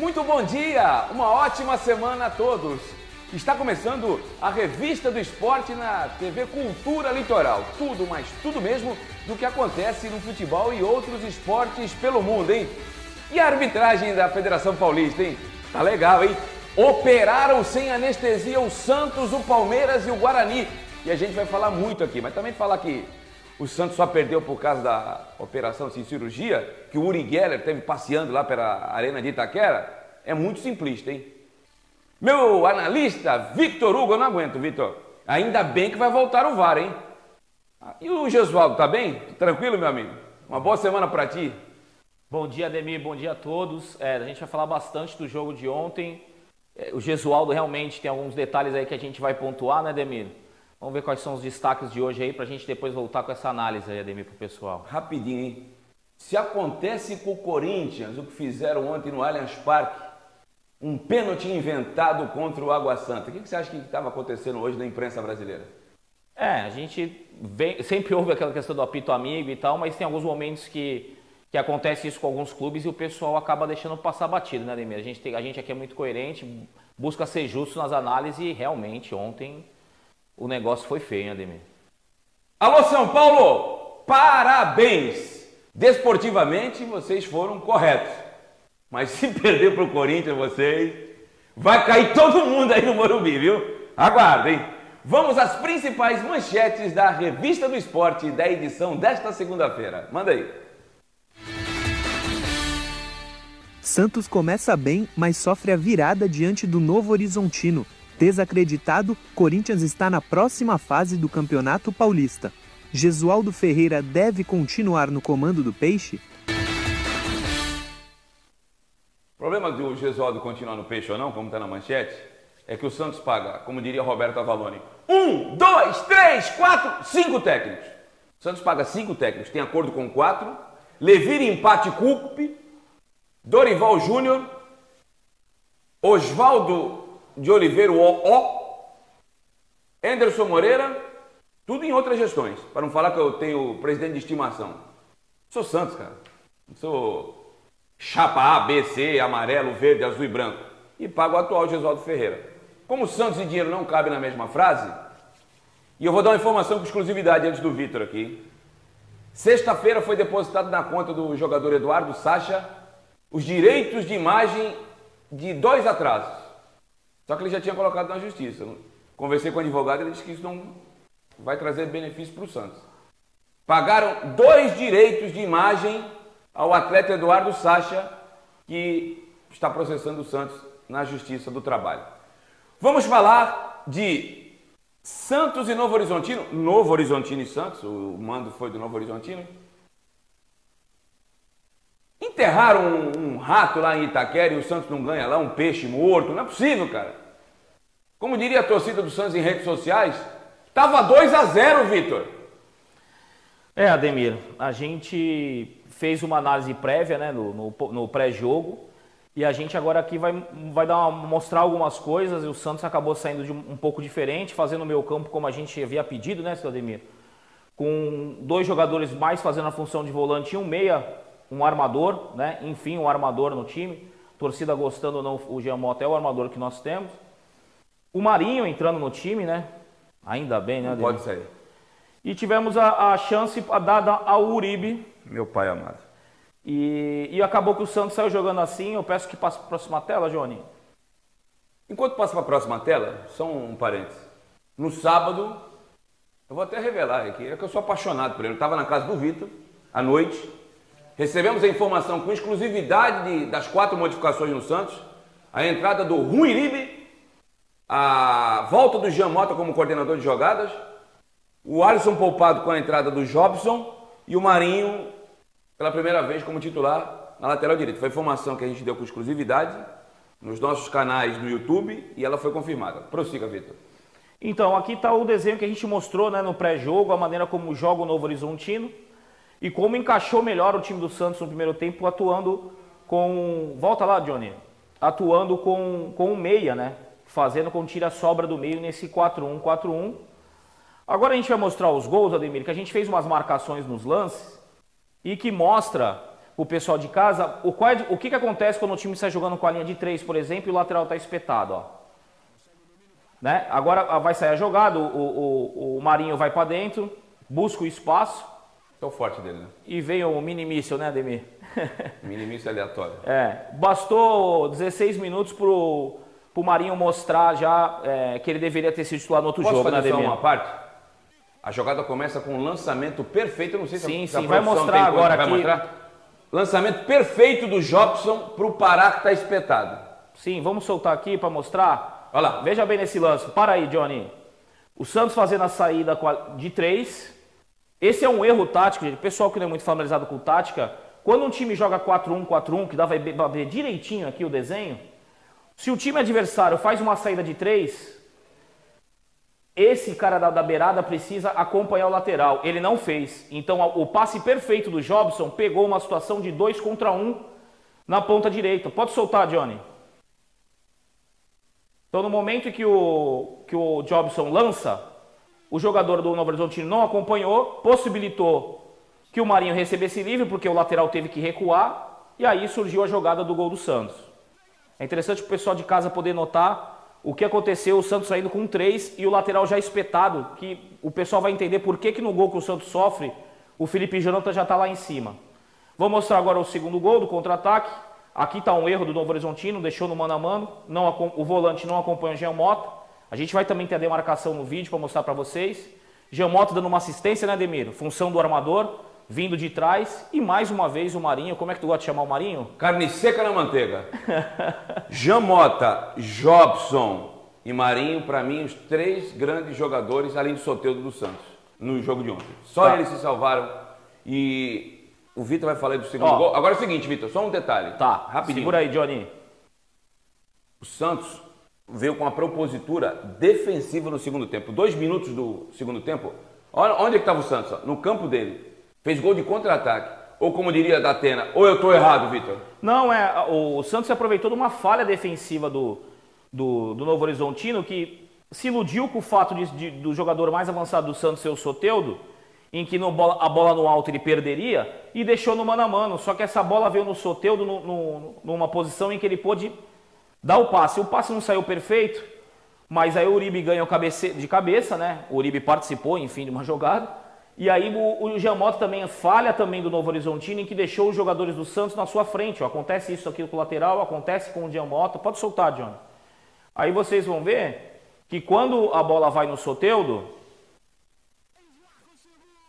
Muito bom dia, uma ótima semana a todos. Está começando a revista do esporte na TV Cultura Litoral. Tudo, mas tudo mesmo do que acontece no futebol e outros esportes pelo mundo, hein? E a arbitragem da Federação Paulista, hein? Tá legal, hein? Operaram sem anestesia o Santos, o Palmeiras e o Guarani. E a gente vai falar muito aqui, mas também falar que o Santos só perdeu por causa da operação assim, cirurgia, que o Uri Geller teve passeando lá pela arena de Itaquera, é muito simplista, hein? Meu analista, Victor Hugo, eu não aguento, Victor. Ainda bem que vai voltar o VAR, hein? E o Gesualdo, tá bem? Tranquilo, meu amigo? Uma boa semana para ti. Bom dia, Ademir. Bom dia a todos. É, a gente vai falar bastante do jogo de ontem. É, o Gesualdo realmente tem alguns detalhes aí que a gente vai pontuar, né, Ademir? Vamos ver quais são os destaques de hoje aí para a gente depois voltar com essa análise aí, Ademir, para o pessoal. Rapidinho, hein? Se acontece com o Corinthians o que fizeram ontem no Allianz Parque, um pênalti inventado contra o Água Santa, o que você acha que estava acontecendo hoje na imprensa brasileira? É, a gente vem, sempre ouve aquela questão do apito amigo e tal, mas tem alguns momentos que, que acontece isso com alguns clubes e o pessoal acaba deixando passar batido, né, Ademir? A gente, tem, a gente aqui é muito coerente, busca ser justo nas análises e realmente ontem o negócio foi feio, hein, Ademir? Alô, São Paulo! Parabéns! Desportivamente, vocês foram corretos. Mas se perder para o Corinthians, vocês, vai cair todo mundo aí no Morumbi, viu? Aguardem. Vamos às principais manchetes da Revista do Esporte da edição desta segunda-feira. Manda aí. Santos começa bem, mas sofre a virada diante do Novo Horizontino. Desacreditado, Corinthians está na próxima fase do Campeonato Paulista. Gesualdo Ferreira deve continuar no comando do Peixe? O problema do Gesualdo continuar no Peixe ou não, como está na manchete, é que o Santos paga, como diria Roberto Avalone, um, dois, três, quatro, cinco técnicos. O Santos paga cinco técnicos, tem acordo com quatro. Levir Empate Cupe, Dorival Júnior, Oswaldo de Oliveira O, Anderson Moreira, tudo em outras gestões, para não falar que eu tenho presidente de estimação. Sou Santos, cara. Sou chapa A, B, C, amarelo, verde, azul e branco. E pago o atual Gesualdo Ferreira. Como Santos e dinheiro não cabem na mesma frase, e eu vou dar uma informação com exclusividade antes do Vitor aqui. Sexta-feira foi depositado na conta do jogador Eduardo Sacha os direitos de imagem de dois atrasos. Só que ele já tinha colocado na justiça. Conversei com o advogado ele disse que isso não vai trazer benefício para o Santos. Pagaram dois direitos de imagem ao atleta Eduardo Sacha, que está processando o Santos na Justiça do Trabalho. Vamos falar de Santos e Novo Horizontino. Novo Horizontino e Santos, o mando foi do Novo Horizontino. Enterraram um, um, rato lá em Itaquera e o Santos não ganha lá, um peixe morto. Não é possível, cara. Como diria a torcida do Santos em redes sociais, tava 2 a 0 Vitor. É, Ademir, a gente fez uma análise prévia né, no, no, no pré-jogo e a gente agora aqui vai, vai dar uma, mostrar algumas coisas o Santos acabou saindo de um, um pouco diferente, fazendo o meio campo como a gente havia pedido, né, Ademir? Com dois jogadores mais fazendo a função de volante e um meia um armador, né? Enfim, um armador no time. Torcida gostando ou não, o Giamotto é o armador que nós temos. O Marinho entrando no time, né? Ainda bem, né? Não pode sair. E tivemos a, a chance dada ao Uribe. Meu pai amado. E, e acabou que o Santos saiu jogando assim. Eu peço que passe para a próxima tela, Johnny. Enquanto passa para a próxima tela, só um parênteses. No sábado, eu vou até revelar aqui, é que eu sou apaixonado por ele. Eu estava na casa do Vitor, à noite, Recebemos a informação com exclusividade de, das quatro modificações no Santos, a entrada do Ruiribe, a volta do Jean Mota como coordenador de jogadas, o Alisson poupado com a entrada do Jobson e o Marinho pela primeira vez como titular na lateral direita. Foi informação que a gente deu com exclusividade nos nossos canais no YouTube e ela foi confirmada. Prossiga, Vitor. Então, aqui está o desenho que a gente mostrou né, no pré-jogo, a maneira como joga o Novo Horizontino. E como encaixou melhor o time do Santos no primeiro tempo, atuando com. Volta lá, Johnny. Atuando com, com o meia, né? Fazendo com tira sobra do meio nesse 4-1, 4-1. Agora a gente vai mostrar os gols, Ademir, que a gente fez umas marcações nos lances e que mostra o pessoal de casa, o, qual é, o que, que acontece quando o time está jogando com a linha de três, por exemplo, e o lateral está espetado, ó. Né? Agora vai sair a jogada, o, o, o Marinho vai para dentro, busca o espaço. É o forte dele, né? E vem o mini míssil, né, Ademir? mini míssil aleatório. É, bastou 16 minutos pro, pro Marinho mostrar já é, que ele deveria ter sido titular no outro Posso jogo, fazer né, só Ademir? uma parte? A jogada começa com um lançamento perfeito, eu não sei se Sim, a, se a sim, vai produção mostrar agora vai aqui. mostrar. Lançamento perfeito do Jobson pro Pará que está espetado. Sim, vamos soltar aqui para mostrar. Olha lá. Veja bem nesse lance. Para aí, Johnny. O Santos fazendo a saída a- de três. Esse é um erro tático, gente. Pessoal que não é muito familiarizado com tática, quando um time joga 4-1, 4-1, que dá vai ver- direitinho aqui o desenho, se o time adversário faz uma saída de três, esse cara da, da beirada precisa acompanhar o lateral. Ele não fez. Então o passe perfeito do Jobson pegou uma situação de dois contra um na ponta direita. Pode soltar, Johnny. Então, no momento que o, que o Jobson lança, o jogador do Novo Horizontino não acompanhou, possibilitou que o Marinho recebesse livre, porque o lateral teve que recuar, e aí surgiu a jogada do gol do Santos. É interessante o pessoal de casa poder notar o que aconteceu, o Santos saindo com 3 e o lateral já espetado, que o pessoal vai entender por que, que no gol que o Santos sofre, o Felipe Jonathan já está lá em cima. Vou mostrar agora o segundo gol do contra-ataque. Aqui está um erro do Novo Horizontino, deixou no mano a mano, não, o volante não acompanha o Jean Mota. A gente vai também ter a demarcação no vídeo para mostrar para vocês. Jean Mota dando uma assistência, né, Demiro? Função do armador, vindo de trás. E mais uma vez o Marinho. Como é que tu gosta de chamar o Marinho? Carne seca na manteiga. Jamota, Jobson e Marinho, para mim, os três grandes jogadores, além do Soteldo do Santos, no jogo de ontem. Só Tá. eles se salvaram. E o Vitor vai falar do segundo Ó. gol. Agora é o seguinte, Vitor, só um detalhe. Tá, rapidinho. Segura aí, Johnny. O Santos veio com uma propositura defensiva no segundo tempo. Dois minutos do segundo tempo. Olha onde é que estava o Santos? ó? No campo dele. Fez gol de contra-ataque. Ou como diria a Datena, ou eu estou errado, Vitor? Não, é. O Santos aproveitou de uma falha defensiva do, do, do Novo Horizontino que se iludiu com o fato de, de- do jogador mais avançado do Santos ser o Soteudo, em que bola- a bola no alto ele perderia, e deixou no mano a mano. Só que essa bola veio no Soteudo no- no- numa posição em que ele pôde dar o passe. O passe não saiu perfeito, mas aí o Uribe ganhou cabece- de cabeça, né? O Uribe participou, enfim, de uma jogada. E aí o, o Giamotto também falha também do Novo Horizontino, em que deixou os jogadores do Santos na sua frente. ó. Acontece isso aqui com o lateral, acontece com o Giamotto. Pode soltar, Johnny. Aí vocês vão ver que quando a bola vai no Soteudo,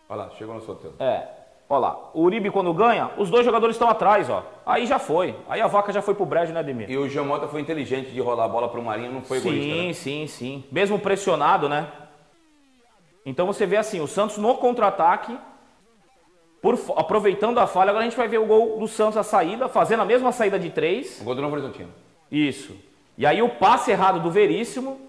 Olha lá, chegou no Soteldo. é, ó lá, o Uribe quando ganha, os dois jogadores estão atrás, ó. Aí já foi. Aí a vaca já foi pro brejo, né, Ademir? E o Jamota foi inteligente de rolar a bola para o Marinho, não foi egoísta. Sim, né? sim, sim. Mesmo pressionado, né? Então você vê assim, o Santos no contra-ataque, por aproveitando a falha, agora a gente vai ver o gol do Santos a saída, fazendo a mesma saída de três. O gol do Novo Horizontino. Isso. E aí o passe errado do Veríssimo,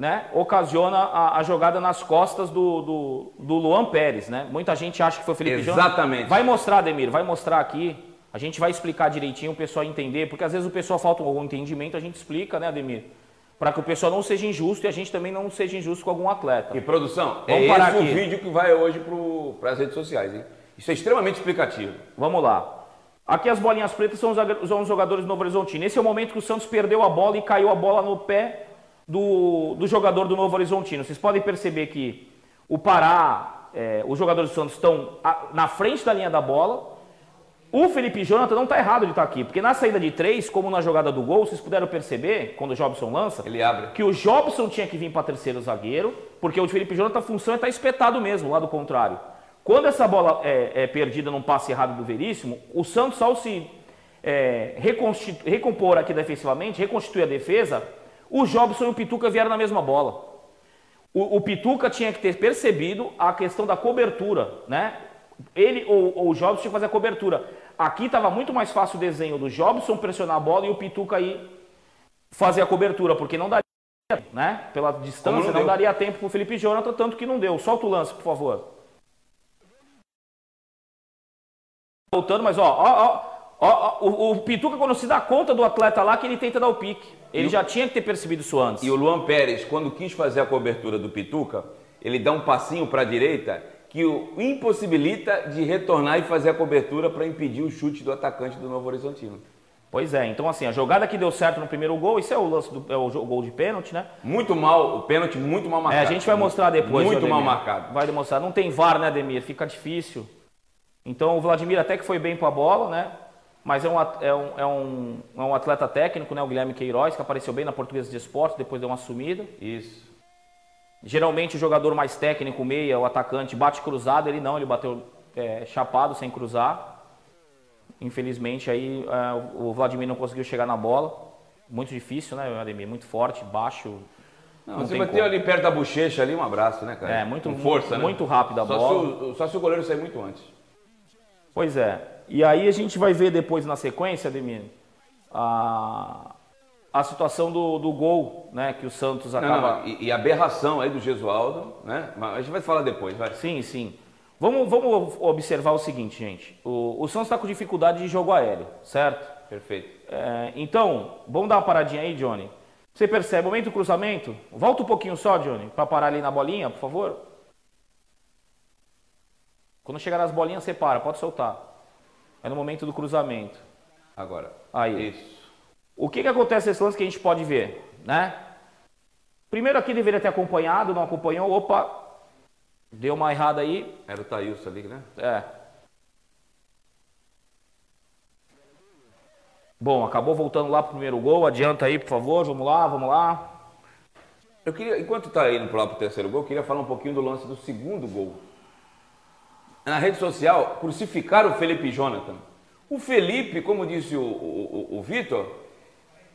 né, ocasiona a, a jogada nas costas do, do, do Luan Pérez, né? Muita gente acha que foi o Felipe Jonathan. Exatamente. Vai mostrar, Ademir, vai mostrar aqui. A gente vai explicar direitinho o pessoal entender, porque às vezes o pessoal falta algum entendimento, a gente explica, né, Ademir? Para que o pessoal não seja injusto e a gente também não seja injusto com algum atleta. E produção, Vamos é parar esse o aqui. vídeo que vai hoje para as redes sociais, hein? Isso é extremamente explicativo. Vamos lá. Aqui as bolinhas pretas são os, são os jogadores do Novo Horizontino. Esse é o momento que o Santos perdeu a bola e caiu a bola no pé do, do jogador do Novo Horizontino. Vocês podem perceber que o Pará, é, os jogadores do Santos estão na frente da linha da bola. O Felipe Jonathan não está errado de estar aqui, porque na saída de três, como na jogada do gol, vocês puderam perceber, quando o Jobson lança, Ele abre. que o Jobson tinha que vir para terceiro zagueiro, porque o Felipe Jonathan a função é estar espetado mesmo, lá do contrário. Quando essa bola é, é perdida num passe errado do Veríssimo, o Santos, ao se é, recompor aqui defensivamente, reconstituir a defesa, o Jobson e o Pituca vieram na mesma bola. O, o Pituca tinha que ter percebido a questão da cobertura, né? Ele ou, ou o Jobson tinha que fazer a cobertura. Aqui estava muito mais fácil o desenho do Jobson pressionar a bola e o Pituca aí fazer a cobertura, porque não daria, né? Pela distância, não, não daria tempo para o Felipe Jonathan, tanto que não deu. Solta o lance, por favor. Voltando, mas ó, ó, ó, ó, ó, o, o Pituca quando se dá conta do atleta lá que ele tenta dar o pique. Ele já tinha que ter percebido isso antes. E o Luan Pérez, quando quis fazer a cobertura do Pituca, ele dá um passinho para a direita que o impossibilita de retornar e fazer a cobertura para impedir o chute do atacante do Novo Horizontino. Pois é, então assim, a jogada que deu certo no primeiro gol, isso é o lance do é o gol de pênalti, né? Muito mal, o pênalti muito mal marcado. É, a gente vai mostrar depois. Muito mal marcado. Vai demonstrar. Não tem VAR, né, Ademir? Fica difícil. Então o Vladimir até que foi bem com a bola, né? Mas é um, é, um, é, um, é um atleta técnico, né? O Guilherme Queiroz, que apareceu bem na Portuguesa de Esportes, depois deu uma sumida. Isso. Geralmente o jogador mais técnico, meia, o atacante, bate cruzado, ele não, ele bateu é, chapado sem cruzar. Infelizmente aí é, o Vladimir não conseguiu chegar na bola. Muito difícil, né, Ademir? Muito forte, baixo. Não, não você bateu ali perto da bochecha ali, um abraço, né, cara? É, muito, Com força, muito, né? muito rápido a só bola. Se o, só se o goleiro sair muito antes. Pois é. E aí a gente vai ver depois na sequência, Ademir, a, a situação do, do gol, né? Que o Santos acaba. Não, não, e, e, a aberração aí do Gesualdo, né? Mas a gente vai falar depois, vai. Sim, sim. Vamos, vamos observar o seguinte, gente. O, o Santos está com dificuldade de jogo aéreo, certo? Perfeito. É, então, vamos dar uma paradinha aí, Johnny. Você percebe, momento do cruzamento? Volta um pouquinho só, Johnny, para parar ali na bolinha, por favor. Quando chegar nas bolinhas, você para, pode soltar. É no momento do cruzamento. Agora. Aí. Isso. O que, que acontece nesse lance que a gente pode ver, né? Primeiro aqui deveria ter acompanhado, não acompanhou, opa, deu uma errada aí. Era o Thailson ali, né? É. Bom, acabou voltando lá pro primeiro gol, adianta aí, por favor, vamos lá, vamos lá. Eu queria, enquanto está indo lá pro terceiro gol, eu queria falar um pouquinho do lance do segundo gol. Na rede social, crucificaram o Felipe Jonathan. O Felipe, como disse o, o, o Vitor,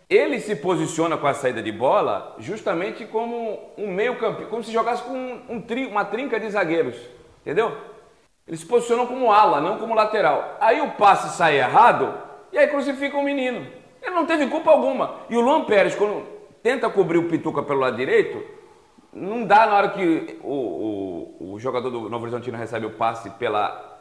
ele se posiciona com a saída de bola justamente como um meio campo, como se jogasse com um, um tri, uma trinca de zagueiros, entendeu? Eles se posicionam como ala, não como lateral. Aí o passe sai errado e aí crucifica o menino. Ele não teve culpa alguma. E o Luan Pérez, quando tenta cobrir o Pituca pelo lado direito, não dá na hora que o, o, o jogador do Novo Horizontino recebe o passe pela,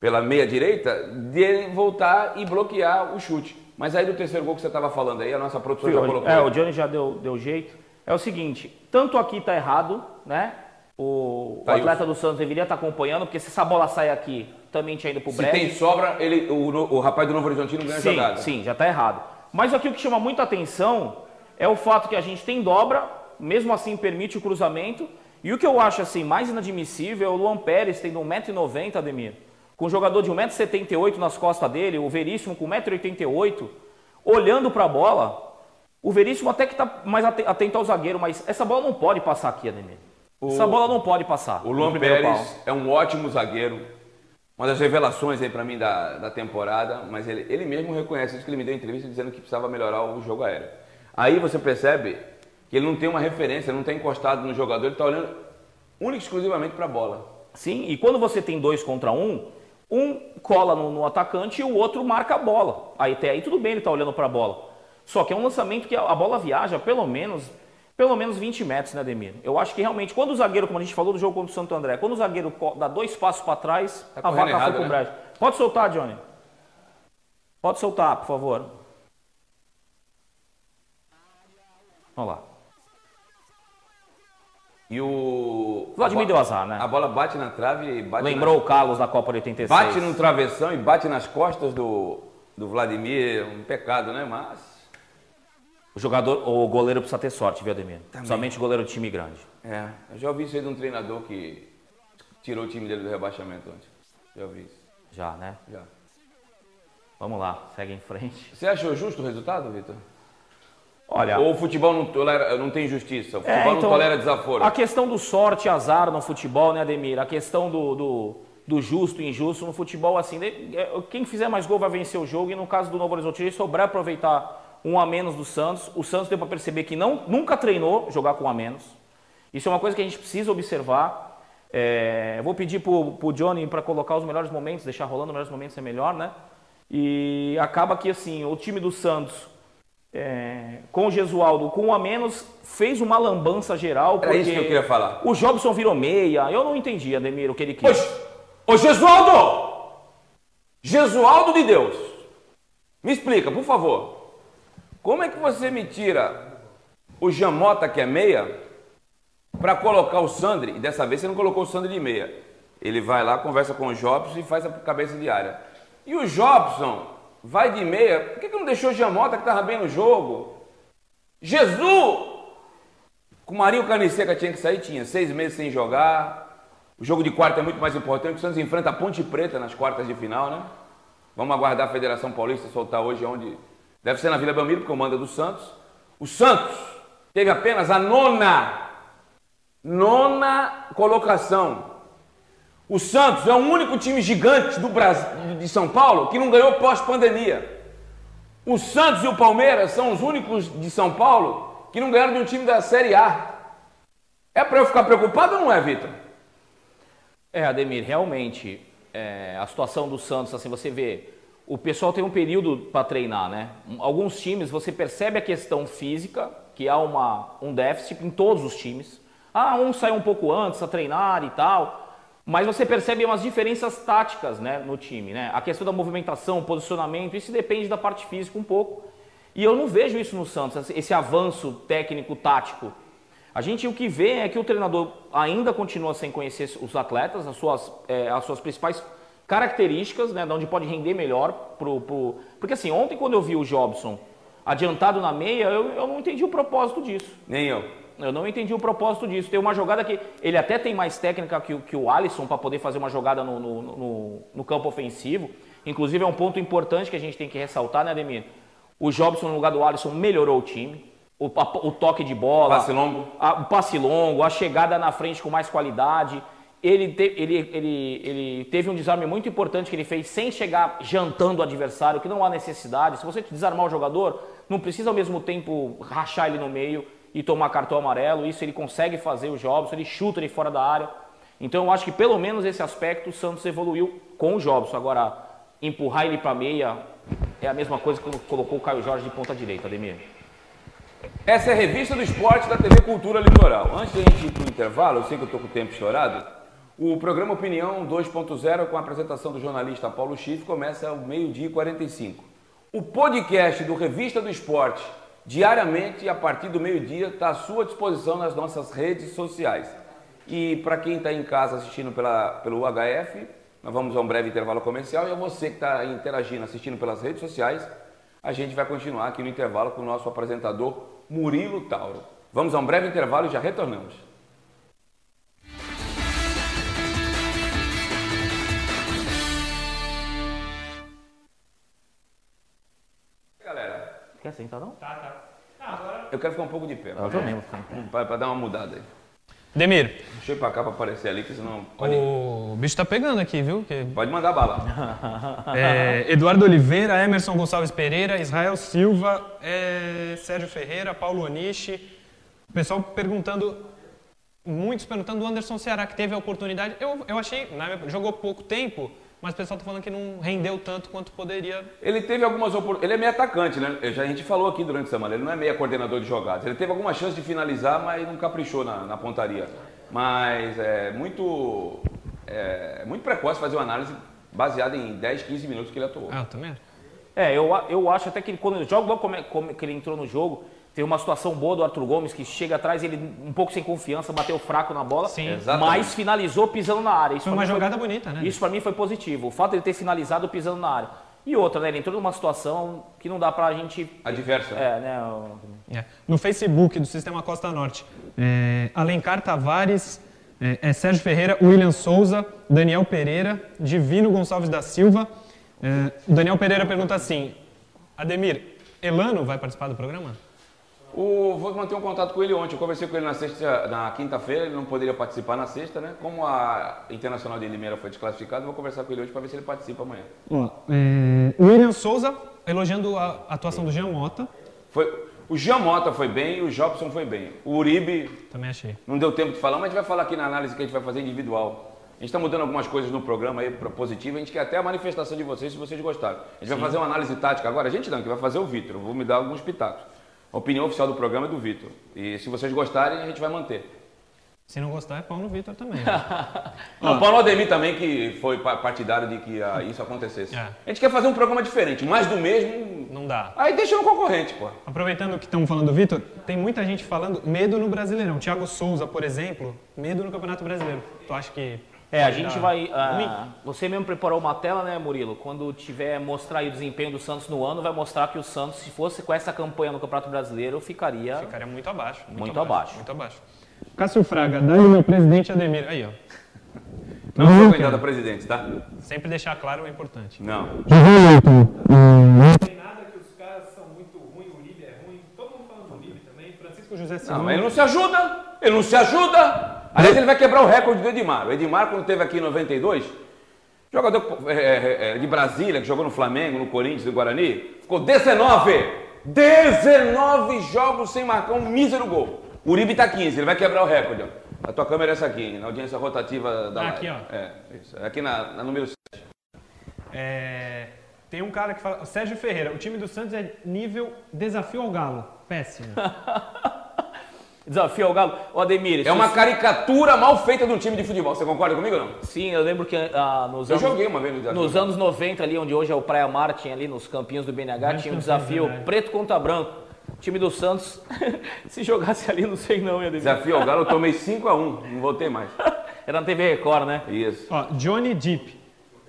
pela meia direita, dele voltar e bloquear o chute. Mas aí do terceiro gol que você estava falando aí, a nossa produção já colocou. É, o Johnny já deu, deu jeito. É o seguinte, tanto aqui está errado, né? O, tá o atleta do Santos deveria estar tá acompanhando, porque se essa bola sai aqui, também tinha ido pro breve. Se tem sobra, ele, o, o rapaz do Novo Horizontino ganha sim, jogada. Sim, já está errado. Mas aqui o que chama muita atenção é o fato que a gente tem dobra, mesmo assim permite o cruzamento. E o que eu acho assim mais inadmissível é o Luan Pérez tendo 1,90m, Ademir com um jogador de 1,78m nas costas dele, o Veríssimo com 1,88m, olhando para a bola. O Veríssimo até que está mais atento ao zagueiro, mas essa bola não pode passar aqui, Ademir. O, essa bola não pode passar. O Luan Pérez pau. é um ótimo zagueiro, uma das revelações aí para mim da, da temporada, mas ele, ele mesmo reconhece isso que ele me deu entrevista dizendo que precisava melhorar o jogo aéreo. Aí você percebe que ele não tem uma referência, não está encostado no jogador, ele está olhando única e exclusivamente para a bola. Sim, e quando você tem dois contra um, um cola no, no, atacante e o outro marca a bola. Aí até aí tudo bem, ele está olhando para a bola. Só que é um lançamento que a, a, bola viaja pelo menos pelo menos 20 metros, né, Demir? Eu acho que realmente, quando o zagueiro, como a gente falou do jogo contra o Santo André, quando o zagueiro dá dois passos para trás, tá a vaca foi pro né? Pode soltar, Johnny. Pode soltar, por favor. Vamos lá. E o. Vladimir deu azar, né? A bola bate na trave e bate. Lembrou o Carlos da Copa de 86. Bate no travessão e bate nas costas do, do Vladimir. Um pecado, né? Mas. O jogador, o goleiro precisa ter sorte, viu, Ademir? Também. Somente goleiro de time grande. É. Eu já ouvi isso aí de um treinador que tirou o time dele do rebaixamento antes. Já ouvi isso. Já, né? Já. Vamos lá, segue em frente. Você achou justo o resultado, Vitor? Olha, Ou o futebol não, tolera, não tem justiça, o futebol é, então, não tolera desaforo. A questão do sorte e azar no futebol, né, Ademir? A questão do, do, do justo e injusto no futebol, assim, é, quem fizer mais gol vai vencer o jogo. E no caso do Novo Horizonte, sobrar aproveitar um a menos do Santos. O Santos deu para perceber que não, nunca treinou jogar com um a menos. Isso é uma coisa que a gente precisa observar. É, vou pedir para o Johnny para colocar os melhores momentos, deixar rolando os melhores momentos é melhor, né? E acaba que assim, o time do Santos é, com o Gesualdo com um a menos, fez uma lambança geral. Porque isso que eu queria falar. O Jobson virou meia. Eu não entendi, Ademir, o que ele quis. Ô, ô Gesualdo! Gesualdo de Deus! Me explica, por favor. Como é que você me tira o Jamota, que é meia, para colocar o Sandri, e dessa vez você não colocou o Sandri de meia, Ele vai lá, conversa com o Jobson e faz a cabeça de área. E o Jobson vai de meia. Por que, que não deixou Giamota que estava bem no jogo? Jesus! Com o Marinho Caniceca tinha que sair, tinha seis meses sem jogar. O jogo de quarta é muito mais importante. O Santos enfrenta a Ponte Preta nas quartas de final, né? Vamos aguardar a Federação Paulista soltar hoje onde. Deve ser na Vila Belmiro, porque comanda do Santos. O Santos teve apenas a nona, nona colocação. O Santos é o único time gigante do Brasil, de São Paulo que não ganhou pós-pandemia. O Santos e o Palmeiras são os únicos de São Paulo que não ganharam de um time da Série A. É para eu ficar preocupado ou não é, Vitor? É, Ademir, realmente, é, a situação do Santos, assim, você vê, o pessoal tem um período para treinar, né? Alguns times, você percebe a questão física, que há uma, um déficit em todos os times. Ah, um sai um pouco antes a treinar e tal, mas você percebe umas diferenças táticas né, no time, né? A questão da movimentação, posicionamento, isso depende da parte física um pouco. E eu não vejo isso no Santos, esse avanço técnico, tático. A gente o que vê é que o treinador ainda continua sem conhecer os atletas, as suas, é, as suas principais características, né, de onde pode render melhor. Pro, pro... Porque assim, ontem quando eu vi o Jobson adiantado na meia, eu, eu não entendi o propósito disso. Nem eu. Eu não entendi o propósito disso. Tem uma jogada que ele até tem mais técnica que, que o Alisson para poder fazer uma jogada no, no, no, no, campo ofensivo. Inclusive é um ponto importante que a gente tem que ressaltar, né, Ademir? O Jobson no lugar do Alisson melhorou o time o, o toque de bola, passe longo. A, o passe longo, a chegada na frente com mais qualidade. Ele, te, ele, ele, ele teve um desarme muito importante que ele fez sem chegar jantando o adversário, que não há necessidade. Se você desarmar o jogador, não precisa ao mesmo tempo rachar ele no meio e tomar cartão amarelo. Isso ele consegue fazer, o Jobson, ele chuta ele fora da área. Então eu acho que pelo menos esse aspecto o Santos evoluiu com o Jobson. Agora, empurrar ele para meia é a mesma coisa que colocou o Caio Jorge de ponta direita, Ademir. Essa é a revista do esporte da TV Cultura Litoral. Antes de a gente ir para o intervalo, eu sei que eu estou com o tempo estourado, o programa Opinião 2.0, com a apresentação do jornalista Paulo Schiff, começa ao meio-dia e 45. O podcast do Revista do Esporte, diariamente, a partir do meio-dia, está à sua disposição nas nossas redes sociais. E para quem está em casa assistindo pela, pelo UHF, nós vamos a um breve intervalo comercial e a você que está interagindo, assistindo pelas redes sociais, a gente vai continuar aqui no intervalo com o nosso apresentador Murilo Tauro. Vamos a um breve intervalo e já retornamos. Quer sentar não? Tá, tá. Ah, agora... Eu quero ficar um pouco de pé. Eu também. Para dar uma mudada aí. Demir. Deixa eu ir pra cá pra aparecer ali, que senão. Pode... O bicho tá pegando aqui, viu? Que... Pode mandar bala. é, Eduardo Oliveira, Emerson Gonçalves Pereira, Israel Silva, é, Sérgio Ferreira, Paulo Onishi. O pessoal perguntando, muitos perguntando do Anderson Ceará, que teve a oportunidade. Eu, eu achei, jogou pouco tempo, mas o pessoal está falando que não rendeu tanto quanto poderia. Ele teve algumas oportunidades. Ele é meio atacante, né? Já a gente falou aqui durante a semana. Ele não é meio coordenador de jogadas. Ele teve alguma chance de finalizar, mas não caprichou na, na pontaria. Mas é muito, é muito precoce fazer uma análise baseada em 10, 15 minutos que ele atuou. Ah, eu também. É, eu, eu acho até que ele, quando ele joga logo como, como que ele entrou no jogo, Teve uma situação boa do Arthur Gomes que chega atrás, ele um pouco sem confiança, bateu fraco na bola, Sim. mas finalizou pisando na área. Isso foi uma jogada foi, bonita, né? Isso para mim foi positivo. O fato de ele ter finalizado pisando na área. E outra, né? Ele entrou numa situação que não dá pra gente. Adversa. É, né? É. No Facebook do Sistema Costa Norte, é, Alencar Tavares, é, é, Sérgio Ferreira, William Souza, Daniel Pereira, Divino Gonçalves da Silva. É, o Daniel Pereira pergunta assim: Ademir, Elano vai participar do programa? O, vou manter um contato com ele ontem. Eu conversei com ele na sexta, na quinta-feira, ele não poderia participar na sexta, né? Como a Internacional de Limeira foi desclassificada, vou conversar com ele hoje para ver se ele participa amanhã. Ó, é, William Souza elogiando a atuação do Jean Mota. Foi, o Jean Mota foi bem e o Jobson foi bem. O Uribe. Também achei. Não deu tempo de falar, mas a gente vai falar aqui na análise que a gente vai fazer individual. A gente está mudando algumas coisas no programa aí para positivo. A gente quer até a manifestação de vocês se vocês gostaram. A gente Sim. vai fazer uma análise tática agora. A gente não, que vai fazer o Vitor. Vou me dar alguns pitacos. A opinião oficial do programa é do Vitor. E se vocês gostarem, a gente vai manter. Se não gostar, é pau no Vitor também. Né? não, pau no Ademir também, que foi partidário de que ah, isso acontecesse. É. A gente quer fazer um programa diferente, mais do mesmo. Não dá. Aí deixa no concorrente, pô. Aproveitando que estamos falando do Vitor, tem muita gente falando medo no Brasileirão. Thiago Souza, por exemplo, medo no Campeonato Brasileiro. Tu acha que É, a gente vai. ah, você mesmo preparou uma tela, né, Murilo? Quando tiver mostrar aí o desempenho do Santos no ano, vai mostrar que o Santos, se fosse com essa campanha no Campeonato Brasileiro, ficaria. Ficaria muito abaixo. Muito abaixo. Muito abaixo. Cássio Fraga, Dani, meu presidente Ademir. Aí, ó. Não sou candidato a presidente, tá? Sempre deixar claro é importante. Não. tem nada que os caras são muito ruins, o Uribe é ruim. Todo mundo falando do Uribe também. Francisco José Não, Simão. mas ele não se ajuda. Ele não se ajuda. Aliás, ele vai quebrar o recorde do Edmar. O Edmar, quando teve aqui em 92, jogador é, é, é, de Brasília, que jogou no Flamengo, no Corinthians, no Guarani, ficou 19. 19 jogos sem marcar um mísero gol. O Uribe tá 15, ele vai quebrar o recorde. Ó. A tua câmera é essa aqui, na audiência rotativa da Ah, aqui, ó. É, isso. Aqui na, na número 7. É, tem um cara que fala. Sérgio Ferreira, o time do Santos é nível desafio ao Galo. Péssimo. Desafio ao Galo. O Ademir. É uma caricatura mal feita de um time de futebol. Você concorda comigo ou não? Sim, eu lembro que ah, nos Eu anos. joguei uma vez no desafio. Nos anos 90, ali onde hoje é o Praia Mar, tinha ali nos campinhos do BNH, Grandes tinha um campeões, desafio verdade. preto contra branco. O time do Santos, se jogasse ali, não sei não, ia Desafio ao Galo, eu tomei 5x1, não voltei mais. Era na TV Record, né? Isso. Ó, Johnny Deep.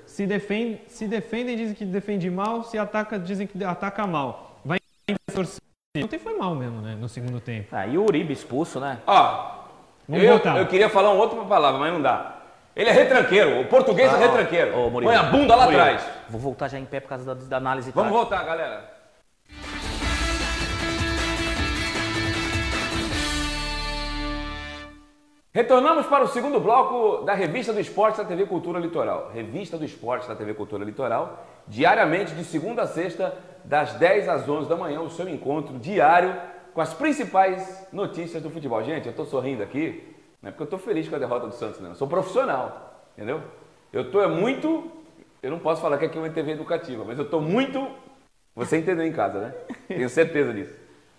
Se, defende, se defendem, dizem que defende mal. Se ataca, dizem que ataca mal. Vai torcer. Ontem foi mal mesmo, né? No segundo tempo. Ah, e o Uribe expulso, né? Ó, Vamos eu, voltar. eu queria falar uma outra palavra, mas não dá. Ele é retranqueiro, o português é retranqueiro. Ô, Murilo, Põe a bunda lá Murilo, atrás. Vou voltar já em pé por causa da, da análise Vamos tática. voltar, galera. Retornamos para o segundo bloco da Revista do Esporte da TV Cultura Litoral. Revista do Esporte da TV Cultura Litoral, diariamente de segunda a sexta, das 10 às 11 da manhã, o seu encontro diário com as principais notícias do futebol. Gente, eu estou sorrindo aqui, não é porque eu estou feliz com a derrota do Santos, não. Eu sou profissional, entendeu? Eu estou é muito. Eu não posso falar que aqui é uma TV educativa, mas eu estou muito. Você entendeu em casa, né? Tenho certeza disso.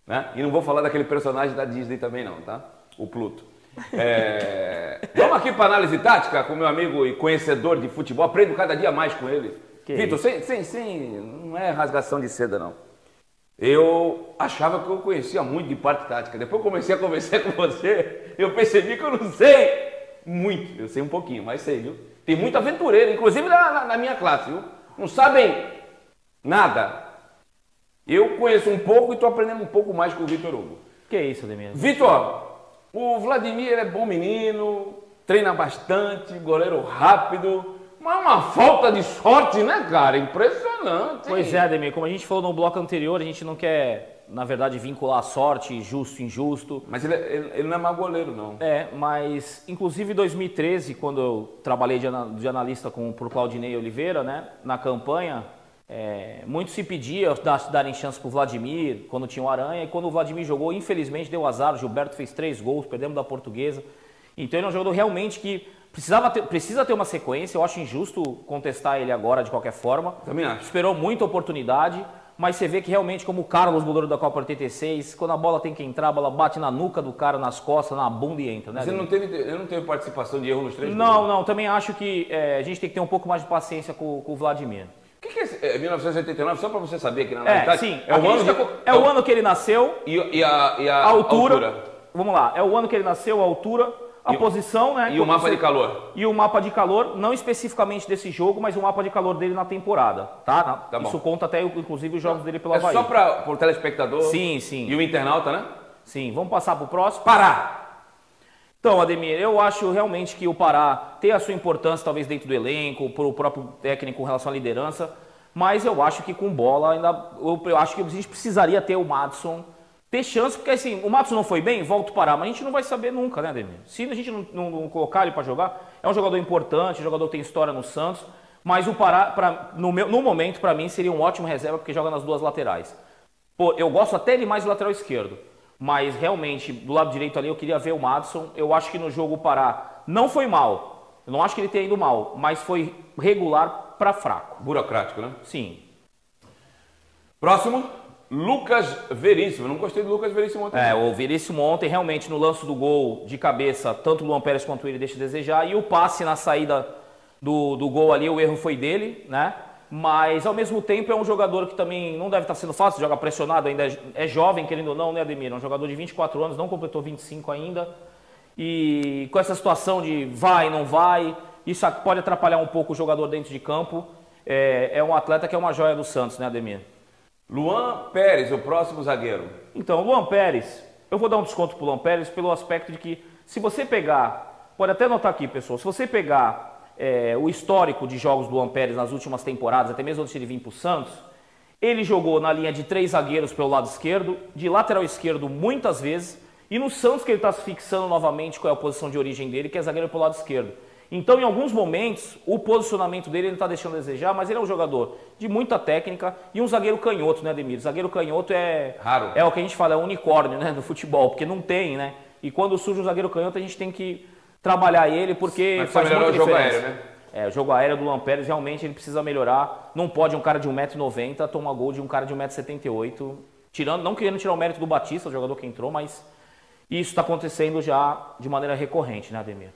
Né? E não vou falar daquele personagem da Disney também, não, tá? O Pluto. É, Vamos aqui para análise tática com meu amigo e conhecedor de futebol. Aprendo cada dia mais com ele. Vitor, sem, sem, sem. Não é rasgação de seda, não. Eu achava que eu conhecia muito de parte tática. Depois eu comecei a conversar com você, eu percebi que eu não sei muito. Eu sei um pouquinho, mas sei, viu? Tem muito aventureiro, inclusive na, na- na minha classe, viu? Não sabem nada. Eu conheço um pouco e estou aprendendo um pouco mais com o Vitor Hugo. Que isso, Ademir? Vitor, o Vladimir é bom menino, treina bastante, goleiro rápido, mas é uma falta de sorte, né, cara? Impressionante. Pois é, Ademir, como a gente falou no bloco anterior, a gente não quer, na verdade, vincular a sorte, justo, injusto. Mas ele, ele- ele não é mau goleiro, não. É, mas inclusive em 2013, quando eu trabalhei de, de analista com por Claudinei Oliveira, né, na campanha, é, muito se pedia dar- darem chance pro Vladimir quando tinha o Aranha, e quando o Vladimir jogou, infelizmente deu azar, o Gilberto fez três gols, perdemos da portuguesa. Então ele é um jogador realmente que precisava ter, precisa ter uma sequência, eu acho injusto contestar ele agora de qualquer forma. Também acho. Esperou muita oportunidade, mas você vê que realmente, como o Carlos, goleiro da Copa 86, quando a bola tem que entrar, a bola bate na nuca do cara, nas costas, na bunda e entra, né? Ademir? não teve, ele não teve participação de erro nos três Não, gols. não, também acho que é, a gente tem que ter um pouco mais de paciência com, com o Vladimir. O que, que é, esse, é 1989? Só para você saber aqui na É, realidade. sim, É o, ano acredita- de- é o ano que ele nasceu, E, e a, e a a altura, Vamos lá, é o ano que ele nasceu, a altura, a E posição, né? E o mapa Você- de calor. E o mapa de calor, não especificamente desse jogo, mas o mapa de calor dele na temporada, tá? Tá bom. Isso conta até, inclusive, os jogos dele pelo É só para o telespectador Sim, sim. e o internauta, né? Sim, vamos passar para o próximo. Pará! Então, Ademir, eu acho realmente que o Pará tem a sua importância, talvez dentro do elenco, para o próprio técnico com relação à liderança, mas eu acho que com bola ainda. Eu, eu acho que a gente precisaria ter o Madison ter chance, porque assim, o Madison não foi bem, volta o Pará, mas a gente não vai saber nunca, né, Ademir? Se a gente não, não- não colocar ele para jogar, é um jogador importante, um jogador que tem história no Santos, mas o Pará, pra, no, meu, no momento, para mim, seria um ótimo reserva, porque joga nas duas laterais. Pô, eu gosto até ele mais do lateral esquerdo. Mas realmente, do lado direito ali, eu queria ver o Madison. Eu acho que no jogo o Pará não foi mal. Eu não acho que ele tenha ido mal, mas foi regular para fraco. Burocrático, né? Sim. Próximo, Lucas Veríssimo. Eu não gostei do Lucas Veríssimo ontem. É, o Veríssimo ontem, realmente, no lance do gol de cabeça, tanto o Luan Pérez quanto ele deixa a desejar. E o passe na saída do, do gol ali, o erro foi dele, né? Mas, ao mesmo tempo, é um jogador que também não deve estar sendo fácil, joga pressionado, ainda é, é jovem, querendo ou não, né, Ademir? É um jogador de 24 anos, não completou 25 ainda. E com essa situação de vai, não vai, Isso pode atrapalhar um pouco o jogador dentro de campo. É, é um atleta que é uma joia do Santos, né, Ademir? Luan Pérez, o próximo zagueiro. Então, Luan Pérez, eu vou dar um desconto pro Luan Pérez pelo aspecto de que, se você pegar, pode até notar aqui, pessoal, se você pegar é, o histórico de jogos do Luan Pérez nas últimas temporadas, até mesmo antes de ele vir para o Santos, ele jogou na linha de três zagueiros pelo lado esquerdo, de lateral esquerdo muitas vezes, e no Santos que ele está se fixando novamente qual é a posição de origem dele, que é zagueiro pelo lado esquerdo. Então, em alguns momentos, o posicionamento dele ele está deixando a desejar, mas ele é um jogador de muita técnica e um zagueiro canhoto, né, Ademir? Zagueiro canhoto é raro. É o que a gente fala, é um unicórnio, né, no futebol, porque não tem, né? E quando surge um zagueiro canhoto, a gente tem que trabalhar ele porque mas faz muita o diferença. jogo aéreo, né? É, o jogo aéreo do Lampérez realmente ele precisa melhorar. Não pode um cara de 1,90m tomar gol de um cara de 1,78m. Tirando, não querendo tirar o mérito do Batista, o jogador que entrou, mas isso está acontecendo já de maneira recorrente, né, Ademir?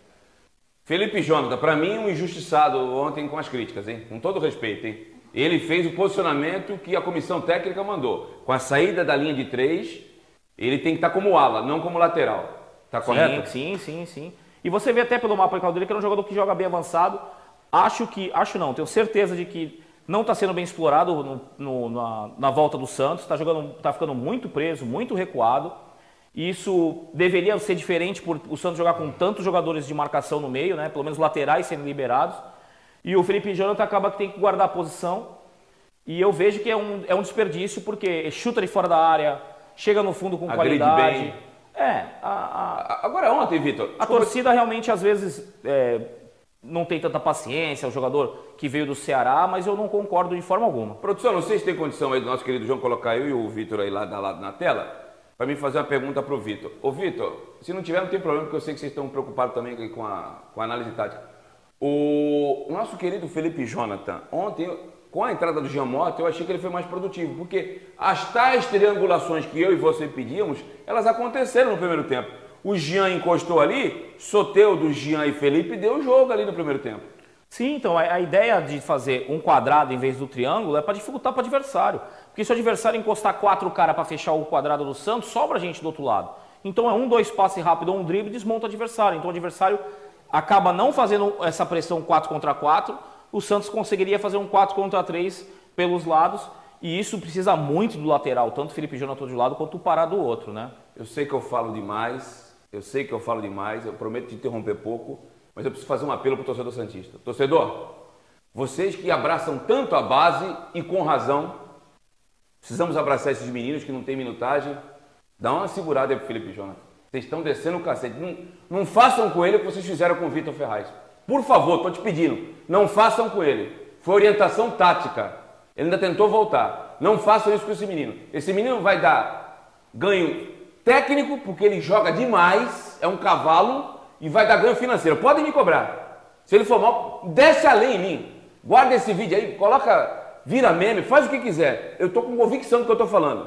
Felipe Jonathan, para mim, um injustiçado ontem com as críticas, hein? Com todo respeito, hein? Ele fez o posicionamento que a comissão técnica mandou. Com a saída da linha de três, ele tem que estar tá como ala, não como lateral. Tá correto? Sim, sim, sim. E você vê até pelo mapa dele que é um jogador que joga bem avançado. Acho que, acho não, tenho certeza de que não está sendo bem explorado no, no, na, na, volta do Santos. Está jogando, tá ficando muito preso, muito recuado. Isso deveria ser diferente por o Santos jogar com tantos jogadores de marcação no meio, né? Pelo menos laterais sendo liberados. E o Felipe Jonathan acaba que tem que guardar a posição. E eu vejo que é um, é um desperdício, porque chuta de fora da área, chega no fundo com Agride qualidade. Bem. É. A, a... Agora ontem, Vitor. A torcida realmente às vezes é, não tem tanta paciência, o jogador que veio do Ceará, mas eu não concordo de forma alguma. Produção, não sei se tem condição aí do nosso querido João colocar eu e o Vitor aí lá, lado na tela para mim fazer uma pergunta para o Vitor. Ô Vitor, se não tiver, não tem problema, porque eu sei que vocês estão preocupados também com a, com a análise tática. O nosso querido Felipe Jonathan, ontem, com a entrada do Giamotto, eu achei que ele foi mais produtivo, porque as tais triangulações que eu e você pedíamos, elas aconteceram no primeiro tempo. O Jean encostou ali, Soteudo, Jean e Felipe deu o jogo ali no primeiro tempo. Sim, então a, ideia de fazer um quadrado em vez do triângulo é para dificultar para o adversário. Porque se o adversário encostar quatro caras para fechar o quadrado do Santos, sobra gente do outro lado. Então é um, dois passe rápido ou um drible desmonta o adversário. Então o adversário acaba não fazendo essa pressão 4 contra 4. O Santos conseguiria fazer um 4 contra 3 pelos lados. E isso precisa muito do lateral, tanto o Felipe Jonathan de um lado quanto o Pará do outro, né? Eu sei que eu falo demais, eu sei que eu falo demais, eu prometo te interromper pouco, mas eu preciso fazer um apelo para o torcedor Santista. Torcedor, vocês que abraçam tanto a base e com razão, Precisamos abraçar esses meninos que não têm minutagem. Dá uma segurada aí pro Felipe Jonathan. Vocês estão descendo o cacete. Não, não façam com ele o que vocês fizeram com o Vitor Ferraz. Por favor, estou te pedindo. Não façam com ele. Foi orientação tática. Ele ainda tentou voltar. Não façam isso com esse menino. Esse menino vai dar ganho técnico, porque ele joga demais, é um cavalo, e vai dar ganho financeiro. Podem me cobrar. Se ele for mal, desce além em mim. Guarda esse vídeo aí, coloca vira meme, faz o que quiser. Eu estou com convicção do que eu estou falando.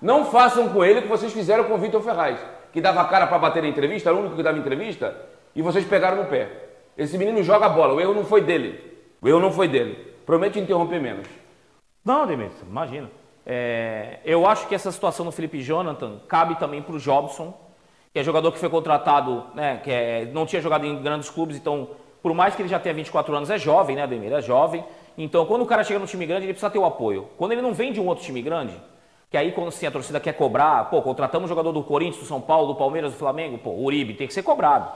Não façam com ele o que vocês fizeram com o Vitor Ferraz, que dava cara para bater na entrevista, era o único que dava entrevista, e vocês pegaram no pé. Esse menino joga bola, o erro não foi dele. O erro não foi dele. Promete interromper menos. Não, Demetrio, imagina. É, eu acho que essa situação do Felipe Jonathan cabe também para o Jobson, que é jogador que foi contratado, né, que é, não tinha jogado em grandes clubes, então, por mais que ele já tenha 24 anos, é jovem, né, Ademir? É jovem. Então, quando o cara chega no time grande, ele precisa ter o apoio. Quando ele não vem de um outro time grande, que aí quando assim, a torcida quer cobrar, pô, contratamos um jogador do Corinthians, do São Paulo, do Palmeiras, do Flamengo, pô, Uribe tem que ser cobrado.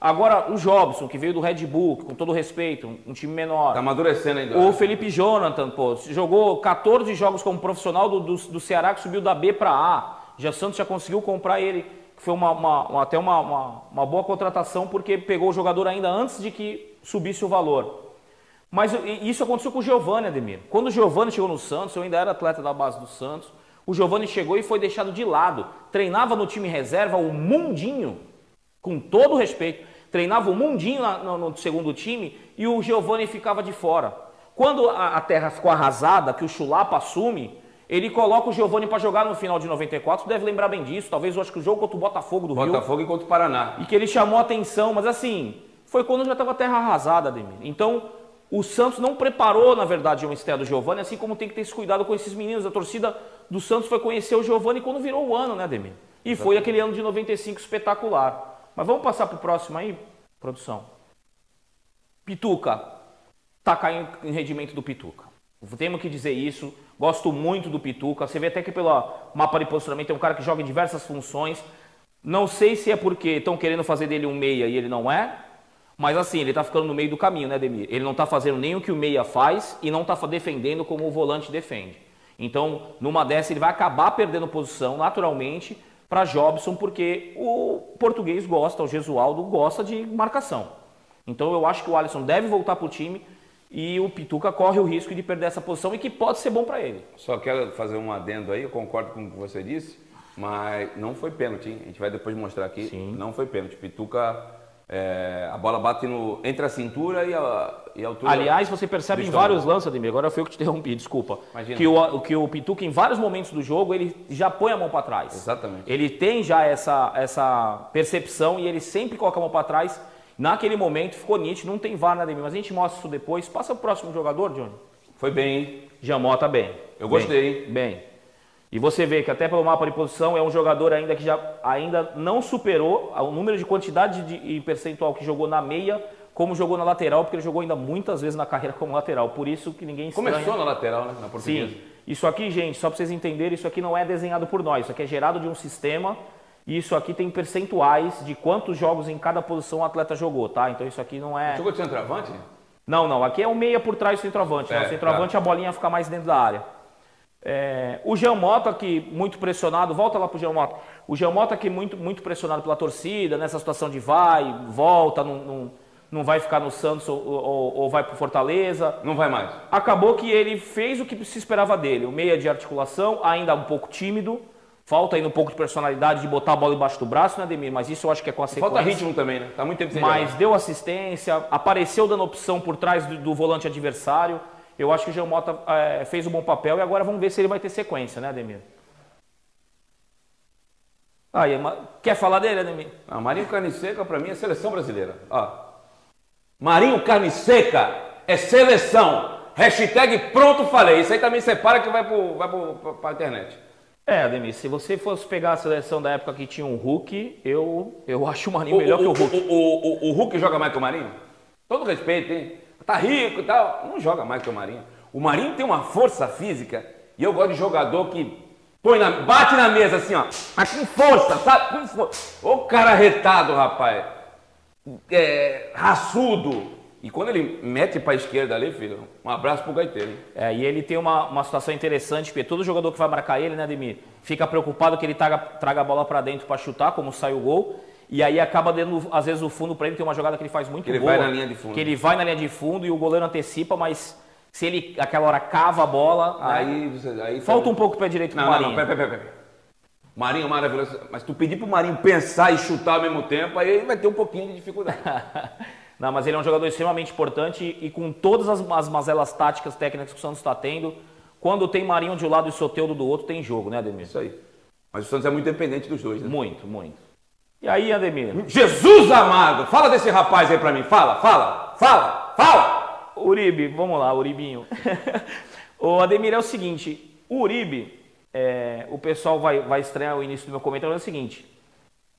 Agora, o Jobson, que veio do Red Bull, com todo respeito, um time menor. Tá amadurecendo ainda. O Felipe Jonathan, pô, jogou 14 jogos como profissional do, do, do Ceará, que subiu da B para A. Já Santos já conseguiu comprar ele, foi uma, uma, uma até uma, uma, boa contratação, porque pegou o jogador ainda antes de que subisse o valor. Mas isso aconteceu com o Giovanni, Ademir. Quando o Giovanni chegou no Santos, eu ainda era atleta da base do Santos, o Giovanni chegou e foi deixado de lado. Treinava no time reserva o Mundinho, com todo respeito. Treinava o Mundinho no, no segundo time e o Giovanni ficava de fora. Quando a, a terra ficou arrasada, que o Chulapa assume, ele coloca o Giovanni para jogar no final de 94. Você deve lembrar bem disso. Talvez eu acho que o jogo contra o Botafogo do Botafogo Rio. Botafogo e contra o Paraná. E que ele chamou a atenção, mas assim, foi quando já estava terra arrasada, Ademir. Então, o Santos não preparou, na verdade, uma estreia do Giovani, assim como tem que ter esse cuidado com esses meninos. A torcida do Santos foi conhecer o Giovani quando virou o ano, né, Ademir? E foi aquele ano de 95 espetacular. Mas vamos passar para o próximo aí, produção. Pituca, tá caindo em rendimento do Pituca. Temos que dizer isso. Gosto muito do Pituca. Você vê até que pelo mapa de posicionamento é um cara que joga em diversas funções. Não sei se é porque estão querendo fazer dele um meia e ele não é, mas assim, ele está ficando no meio do caminho, né, Demir? Ele não está fazendo nem o que o meia faz e não está defendendo como o volante defende. Então, numa dessa, ele vai acabar perdendo posição naturalmente para Jobson, porque o português gosta, o Gesualdo gosta de marcação. Então, eu acho que o Alisson deve voltar para o time e o Pituca corre o risco de perder essa posição e que pode ser bom para ele. Só quero fazer um adendo aí, eu concordo com o que você disse, mas não foi pênalti, hein? A gente vai depois mostrar aqui. Sim. Não foi pênalti. Pituca, é, a bola bate no, entre a cintura e a, e a altura. Aliás, você percebe em vários lances, Ademir, agora foi eu que te interrompi, desculpa. Imagina. Que o, que o Pituca, em vários momentos do jogo, ele já põe a mão para trás. Exatamente. Ele tem já essa, essa percepção e ele sempre coloca a mão para trás Naquele momento ficou nítido, não tem VAR na DM, mas a gente mostra isso depois. Passa o próximo jogador, Johnny. Foi bem, hein? Jamota bem. Eu gostei. Bem, bem. E você vê que até pelo mapa de posição é um jogador ainda que já ainda não superou o número de quantidade de, e percentual que jogou na meia como jogou na lateral, porque ele jogou ainda muitas vezes na carreira como lateral. Por isso que ninguém estranha. Começou na lateral, né? Na portuguesa. Sim. Isso aqui, gente, só para vocês entenderem, isso aqui não é desenhado por nós. Isso aqui é gerado de um sistema isso aqui tem percentuais de quantos jogos em cada posição o atleta jogou, tá? Então isso aqui não é. Jogou de centroavante? Não, não. Aqui é um meia por trás do centroavante. É, né? O centroavante tá. a bolinha fica mais dentro da área. É, o Jean Mota, que muito pressionado, volta lá pro Jean Mota. O Jean Mota, que muito, muito pressionado pela torcida, nessa situação de vai, volta, não, não, não vai ficar no Santos ou, ou, ou vai pro Fortaleza. Não vai mais. Acabou que ele fez o que se esperava dele. O meia de articulação, ainda um pouco tímido Falta ainda um pouco de personalidade de botar a bola embaixo do braço, né, Ademir? Mas isso eu acho que é consequência. Falta ritmo também, né? Tá muito tempo sem Mas deu assistência, apareceu dando opção por trás do, do volante adversário. Eu acho que o Jean Mota é, fez um bom papel e agora vamos ver se ele vai ter sequência, né, Ademir? Aí, quer falar dele, Ademir? Ah, Marinho Carne Seca, para mim, é seleção brasileira. Ó. Marinho Carne Seca é seleção. Hashtag pronto falei. Isso aí também separa que vai para vai pro, a internet. É, Ademir, se você fosse pegar a seleção da época que tinha um Hulk, eu, eu acho o Marinho melhor o, que o Hulk. O, o, o, Hulk joga mais que o Marinho? Todo respeito, hein? Tá rico e tal. Não joga mais que o Marinho. O Marinho tem uma força física e eu gosto de jogador que põe na, bate na mesa assim, ó. Mas com força, sabe? Com força. Ô cara retado, rapaz. É, raçudo. E quando ele mete para a esquerda ali, filho, um abraço pro gaiteiro. É, e ele tem uma, uma situação interessante, porque todo jogador que vai marcar ele, né, Ademir, fica preocupado que ele traga, traga a bola para dentro para chutar, como sai o gol. E aí acaba dando, às vezes, o fundo para ele. Tem uma jogada que ele faz muito que ele boa. Ele vai na linha de fundo. Que ele vai na linha de fundo e o goleiro antecipa, mas se ele, aquela hora, cava a bola. Aí, né, aí falta um pouco o pé direito não, pro Marinho. Não, não, pera, pera, pera. Marinho é maravilhoso. Mas tu pedir pro Marinho pensar e chutar ao mesmo tempo, aí vai ter um pouquinho de dificuldade. Não, mas ele é um jogador extremamente importante e, com todas as, as mazelas táticas, técnicas que o Santos está tendo, quando tem Marinho de um lado e Soteudo do outro, tem jogo, né, Ademir? Isso aí. Mas o Santos é muito dependente dos dois, né? Muito, muito. E aí, Ademir? Jesus amado! Fala desse rapaz aí pra mim. Fala, fala, fala, fala! Uribe, vamos lá, Uribinho. o Ademir é o seguinte, o Uribe, é, o pessoal vai, vai estranhar o início do meu comentário, é o seguinte.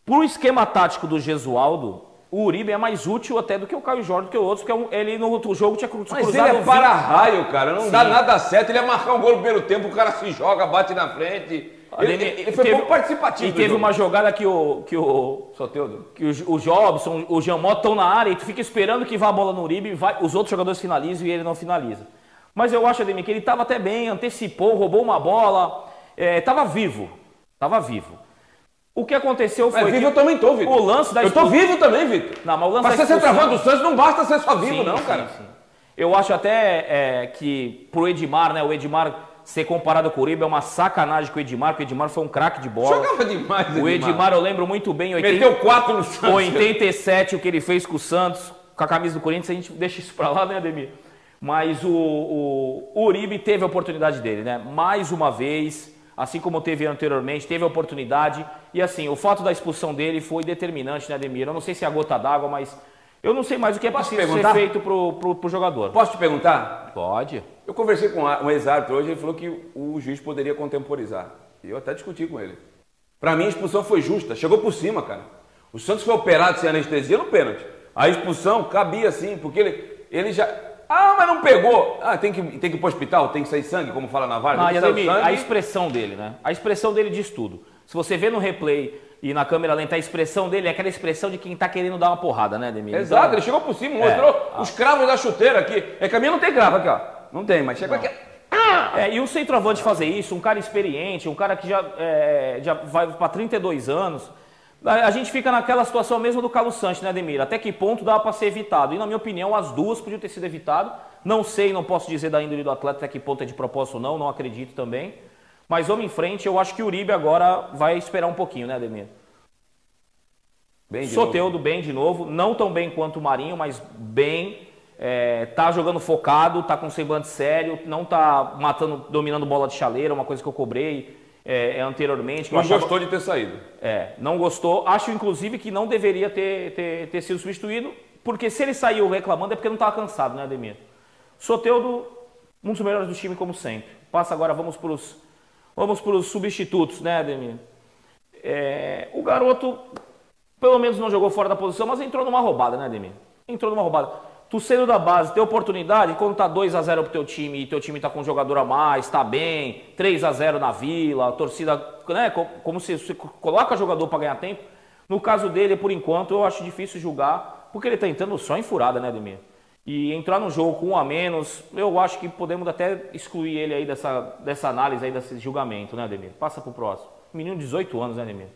Pro esquema tático do Gesualdo, o Uribe é mais útil até do que o Caio Jorge, do que o outro, porque é ele no outro jogo tinha cruzado. Mas ele é para-raio, cara. Não Sim. dá nada certo. Ele é marcar um gol no primeiro tempo, o cara se joga, bate na frente. Ele, ele, ele foi teve, pouco participativo. E teve jogo. uma jogada que o. Que o Soteudo. Que o, o Jobson, o Jean Mota estão na área e tu fica esperando que vá a bola no Uribe, vai, os outros jogadores finalizam e ele não finaliza. Mas eu acho, Ademir, que ele estava até bem, antecipou, roubou uma bola, estava é, vivo. Estava vivo. O que aconteceu foi. Mas vivo eu também tô, Vitor. O lance da Eu tô vivo também, Vitor. Não, mas o lance Pra da ser travando do Santos não basta ser só vivo, sim, não, sim, cara. Sim. Eu acho até é, que pro Edmar, né? O Edmar ser comparado com o Uribe é uma sacanagem com o Edmar, porque o Edmar foi um craque de bola. Jogava demais, Edmar. O Edmar eu lembro muito bem. 80, Meteu 4 no Santos. 87, o que ele fez com o Santos, com a camisa do Corinthians, a gente deixa isso pra lá, né, Ademir? Mas o, o, o Uribe teve a oportunidade dele, né? Mais uma vez assim como teve anteriormente, teve a oportunidade. E assim, o fato da expulsão dele foi determinante, né, Ademir? Eu não sei se é a gota d'água, mas eu não sei mais o que é Posso preciso ser feito pro, pro, pro, jogador. Posso te perguntar? Pode. Eu conversei com um ex-árbitro hoje, ele falou que o juiz poderia contemporizar. E eu até discuti com ele. Para mim a expulsão foi justa, chegou por cima, cara. O Santos foi operado sem anestesia no pênalti. A expulsão cabia sim, porque ele ele já. Ah, mas não pegou. Ah, tem que, tem que ir pro hospital, tem que sair sangue, como fala na Vargas. Ah, a expressão dele, né? A expressão dele diz tudo. Se você vê no replay e na câmera lenta, a expressão dele é aquela expressão de quem tá querendo dar uma porrada, né, Ademir? Exato, Então, ele chegou por cima, mostrou Ah. os cravos da chuteira aqui. É que a minha não tem cravo aqui, ó. Não tem, mas chegou aqui. É, e um centroavante fazer isso, um cara experiente, um cara que já, é, já vai para 32 anos, a, gente fica naquela situação mesmo do Carlos Sanches, né, Ademir? Até que ponto dá para ser evitado? E na minha opinião, as duas podiam ter sido evitado. Não sei, não posso dizer da índole do atleta até que ponto é de propósito ou não, não acredito também. Mas vamos em frente, eu acho que o Uribe agora vai esperar um pouquinho, né, Ademir? Bem de Soteudo novo. bem de novo, não tão bem quanto o Marinho, mas bem. É, tá jogando focado, tá com semblante sério, não tá matando, dominando bola de chaleira, uma coisa que eu cobrei é, é, anteriormente. Não achava- gostou de ter saído. É, não gostou. Acho, inclusive, que não deveria ter, ter, ter sido substituído, porque se ele saiu reclamando é porque não estava cansado, né, Ademir? Soteudo, um dos melhores do time, como sempre. Passa agora, vamos para os vamos pros substitutos, né, Ademir? É, o garoto, pelo menos não jogou fora da posição, mas entrou numa roubada, né, Ademir? Entrou numa roubada. Tu saindo da base, ter oportunidade, quando tá 2 a 0 pro teu time e teu time tá com um jogador a mais, tá bem, 3 a 0 na vila, a torcida, né, co- como se você coloca jogador para ganhar tempo. No caso dele, por enquanto, eu acho difícil julgar, porque ele tá entrando só em furada, né, Ademir? E entrar no jogo com um a menos, eu acho que podemos até excluir ele aí dessa, dessa análise aí, desse julgamento, né, Ademir? Passa pro próximo. Menino de 18 anos, né, Ademir?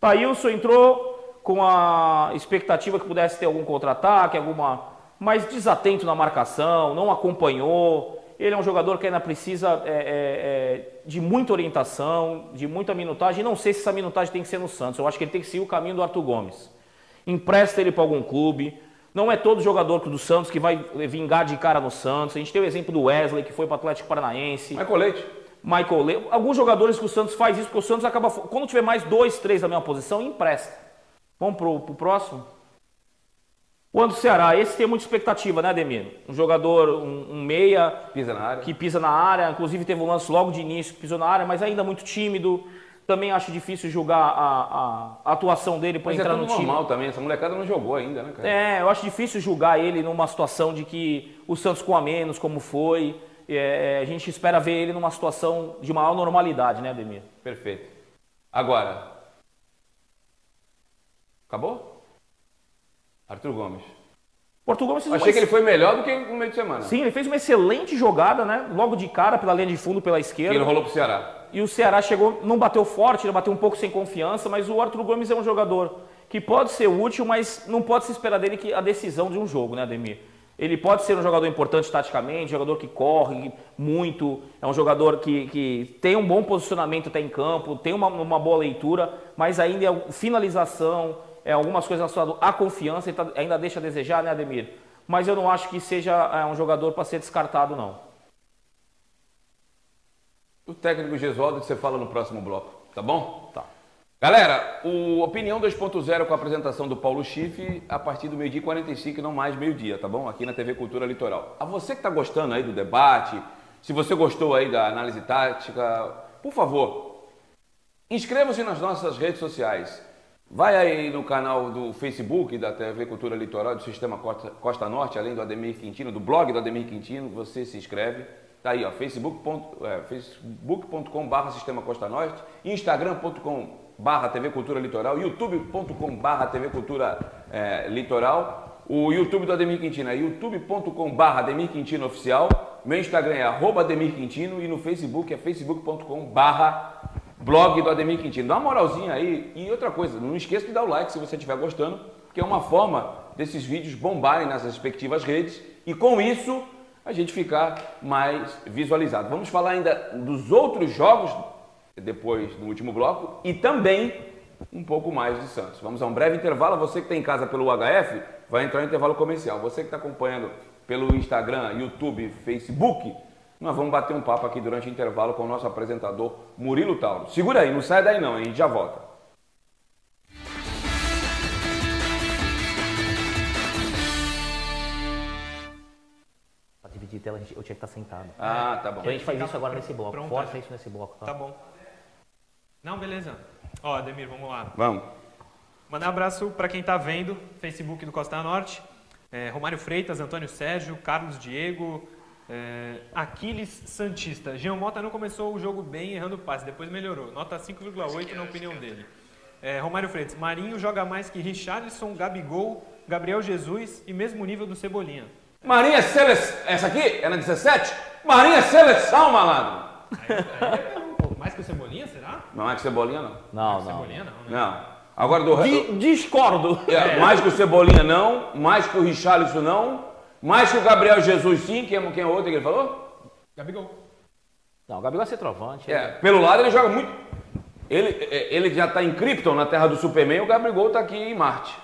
Thailson entrou com a expectativa que pudesse ter algum contra-ataque, alguma, mas desatento na marcação, não acompanhou. Ele é um jogador que ainda precisa é, é, é, de muita orientação, de muita minutagem. E não sei se essa minutagem tem que ser no Santos. Eu acho que ele tem que seguir o caminho do Arthur Gomes. Empresta ele para algum clube. Não é todo jogador do Santos que vai vingar de cara no Santos. A gente tem o exemplo do Wesley, que foi para o Atlético Paranaense. Michael Leite. Michael Le... Alguns jogadores que o Santos faz isso, porque o Santos acaba. Quando tiver mais dois, três na mesma posição, empresta. Vamos pro, pro próximo? O Anderson Ceará, esse tem muita expectativa, né, Ademir? Um jogador, um, um meia Pisa na área. que pisa na área, inclusive teve um lance logo de início que pisou na área, mas ainda muito tímido. Também acho difícil julgar a, a- atuação dele para é entrar tudo no time. normal também. Essa molecada não jogou ainda, né, cara? É, eu acho difícil julgar ele numa situação de que o Santos com a menos, como foi. É, a gente espera ver ele numa situação de maior normalidade, né, Ademir? Perfeito. Agora. Acabou? Arthur Gomes. Portugal fez Achei que ele foi melhor do que no meio de semana. Sim, ele fez uma excelente jogada, né? Logo de cara, pela linha de fundo, pela Que esquerda. ele rolou pro Ceará. E o Ceará chegou, não bateu forte, ele bateu um pouco sem confiança, mas o Arthur Gomes é um jogador que pode ser útil, mas não pode se esperar dele que a decisão de um jogo, né, Ademir? Ele pode ser um jogador importante taticamente, jogador que corre muito, é um jogador que, que tem um bom posicionamento até em campo, tem uma, uma boa leitura, mas ainda é finalização, é algumas coisas relacionadas à confiança, ele tá- ainda deixa a desejar, né, Ademir? Mas eu não acho que seja é, um jogador para ser descartado, não. O técnico Gesualdo que você fala no próximo bloco, tá bom? Tá. Galera, o Opinião 2.0 com a apresentação do Paulo Schiff a partir do meio-dia e 45, não mais meio-dia, tá bom? Aqui na TV Cultura Litoral. A você que está gostando aí do debate, se você gostou aí da análise tática, por favor, inscreva-se nas nossas redes sociais. Vai aí no canal do Facebook da TV Cultura Litoral do Sistema Costa, Norte, além do Ademir Quintino, do blog do Ademir Quintino, você se inscreve. Tá aí, ó, facebook.com é, facebook.com.br Sistema Costa Norte, instagram.com.br TV Cultura Litoral, youtube.com.br TV Cultura é, Litoral, o YouTube do Ademir Quintino é youtube.com.br Ademir Quintino Oficial, meu Instagram é arroba Ademir Quintino e no Facebook é facebook.com.br blog do Ademir Quintino. Dá uma moralzinha aí. E outra coisa, não esqueça de dar o like se você estiver gostando, que é uma forma desses vídeos bombarem nas respectivas redes e com isso a gente ficar mais visualizado. Vamos falar ainda dos outros jogos depois no último bloco e também um pouco mais de Santos. Vamos a um breve intervalo. Você que está em casa pelo HF vai entrar em intervalo comercial. Você que está acompanhando pelo Instagram, YouTube, Facebook, nós vamos bater um papo aqui durante o intervalo com o nosso apresentador Murilo Tauro. Segura aí, não sai daí não, a gente já volta. Pra dividir tela, eu tinha que estar sentado. Ah, tá bom. Então a gente faz isso agora nesse bloco. Pronto, Força é. isso nesse bloco, tá? Tá bom. Não, beleza. Ó, Ademir, vamos lá. Vamos. Mandar um abraço para quem tá vendo, Facebook do Costa Norte. É, Romário Freitas, Antônio Sérgio, Carlos Diego, é, Aquiles Santista. Jean Mota não começou o jogo bem errando passe, depois melhorou. Nota 5,8 na opinião dele. É, Romário Freitas, Marinho joga mais que Richarlison, Gabigol, Gabriel Jesus e mesmo nível do Cebolinha. Marinha Seleção. Essa aqui é na 17? Marinha Seleção, malandro. Aí, aí, mais que o Cebolinha, será? Não é que Cebolinha, não. Não, não. Cebolinha não, né? Não. Agora do Di- discordo. É, Mais que o Cebolinha, não. Mais que o Richarlison, não. Mais que o Gabriel Jesus, sim. Quem, quem é o outro que ele falou? Gabigol. Não, o Gabigol é centroavante. É, pelo lado ele joga muito. Ele, é, ele já está em Krypton, na terra do Superman, o Gabriel está aqui em Marte.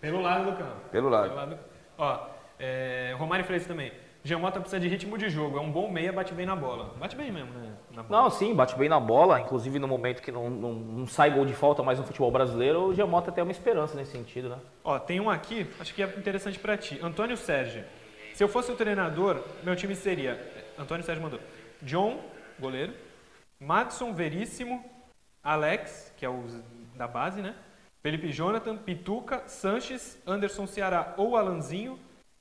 Pelo lado do campo. Pelo lado. Pelo lado do... Ó, é, Romário Freitas também. Jean Mota precisa de ritmo de jogo. É um bom meia, bate bem na bola. Bate bem mesmo, né? Não, sim, bate bem na bola, inclusive no momento que não, não, não sai gol de falta mais no futebol brasileiro, o Giamota tem uma esperança nesse sentido, né? Ó, tem um aqui, acho que é interessante pra ti. Antônio Sérgio. Se eu fosse o treinador, meu time seria. Antônio Sérgio mandou. John, goleiro. Madison Veríssimo. Alex, que é o da base, né? Felipe Jonathan, Pituca, Sanches, Anderson Ceará ou Alanzinho.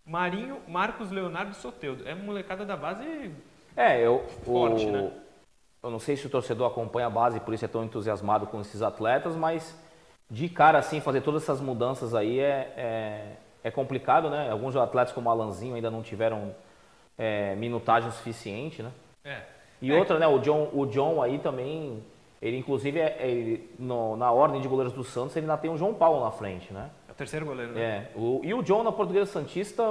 Marinho, Marcos Leonardo e Soteudo. É molecada da base. É, eu. Forte, o, né? Eu não sei se o torcedor acompanha a base, por isso é tão entusiasmado com esses atletas, mas de cara assim, fazer todas essas mudanças aí é, é, é complicado, né? Alguns atletas como o Alanzinho ainda não tiveram é, minutagem suficiente, né? É. E É. outra, né? O John, o John aí também, ele inclusive, é, ele, no- na ordem de goleiros do Santos, ele ainda tem o João Paulo na frente, né? É terceiro goleiro, né? É, o- e o John na Portuguesa Santista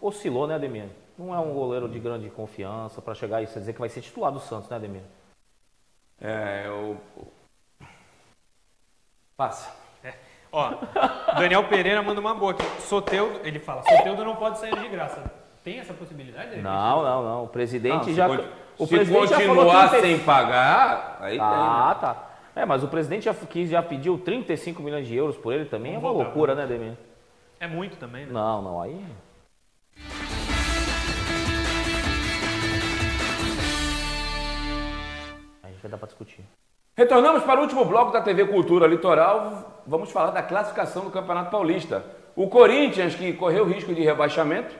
oscilou, né, Ademir? Não é um goleiro de grande confiança para chegar e dizer que vai ser titular do Santos, né, Ademir? É, eu. Passa. Ó, Daniel Pereira manda uma boa aqui. Soteudo, ele fala, Soteudo não pode sair de graça. Tem essa possibilidade? de repente? Não, não, não. O presidente Não, já. con- o se presidente continuar 30 sem pagar, aí Ah, tá. É, mas o presidente já, quis, já pediu 35 milhões de euros por ele também. É uma Vamos voltar, loucura, né, Ademir? É muito também, né? Não, não, aí. Aí já dá pra discutir. Retornamos para o último bloco da TV Cultura Litoral. Vamos falar da classificação do Campeonato Paulista. O Corinthians, que correu risco de rebaixamento,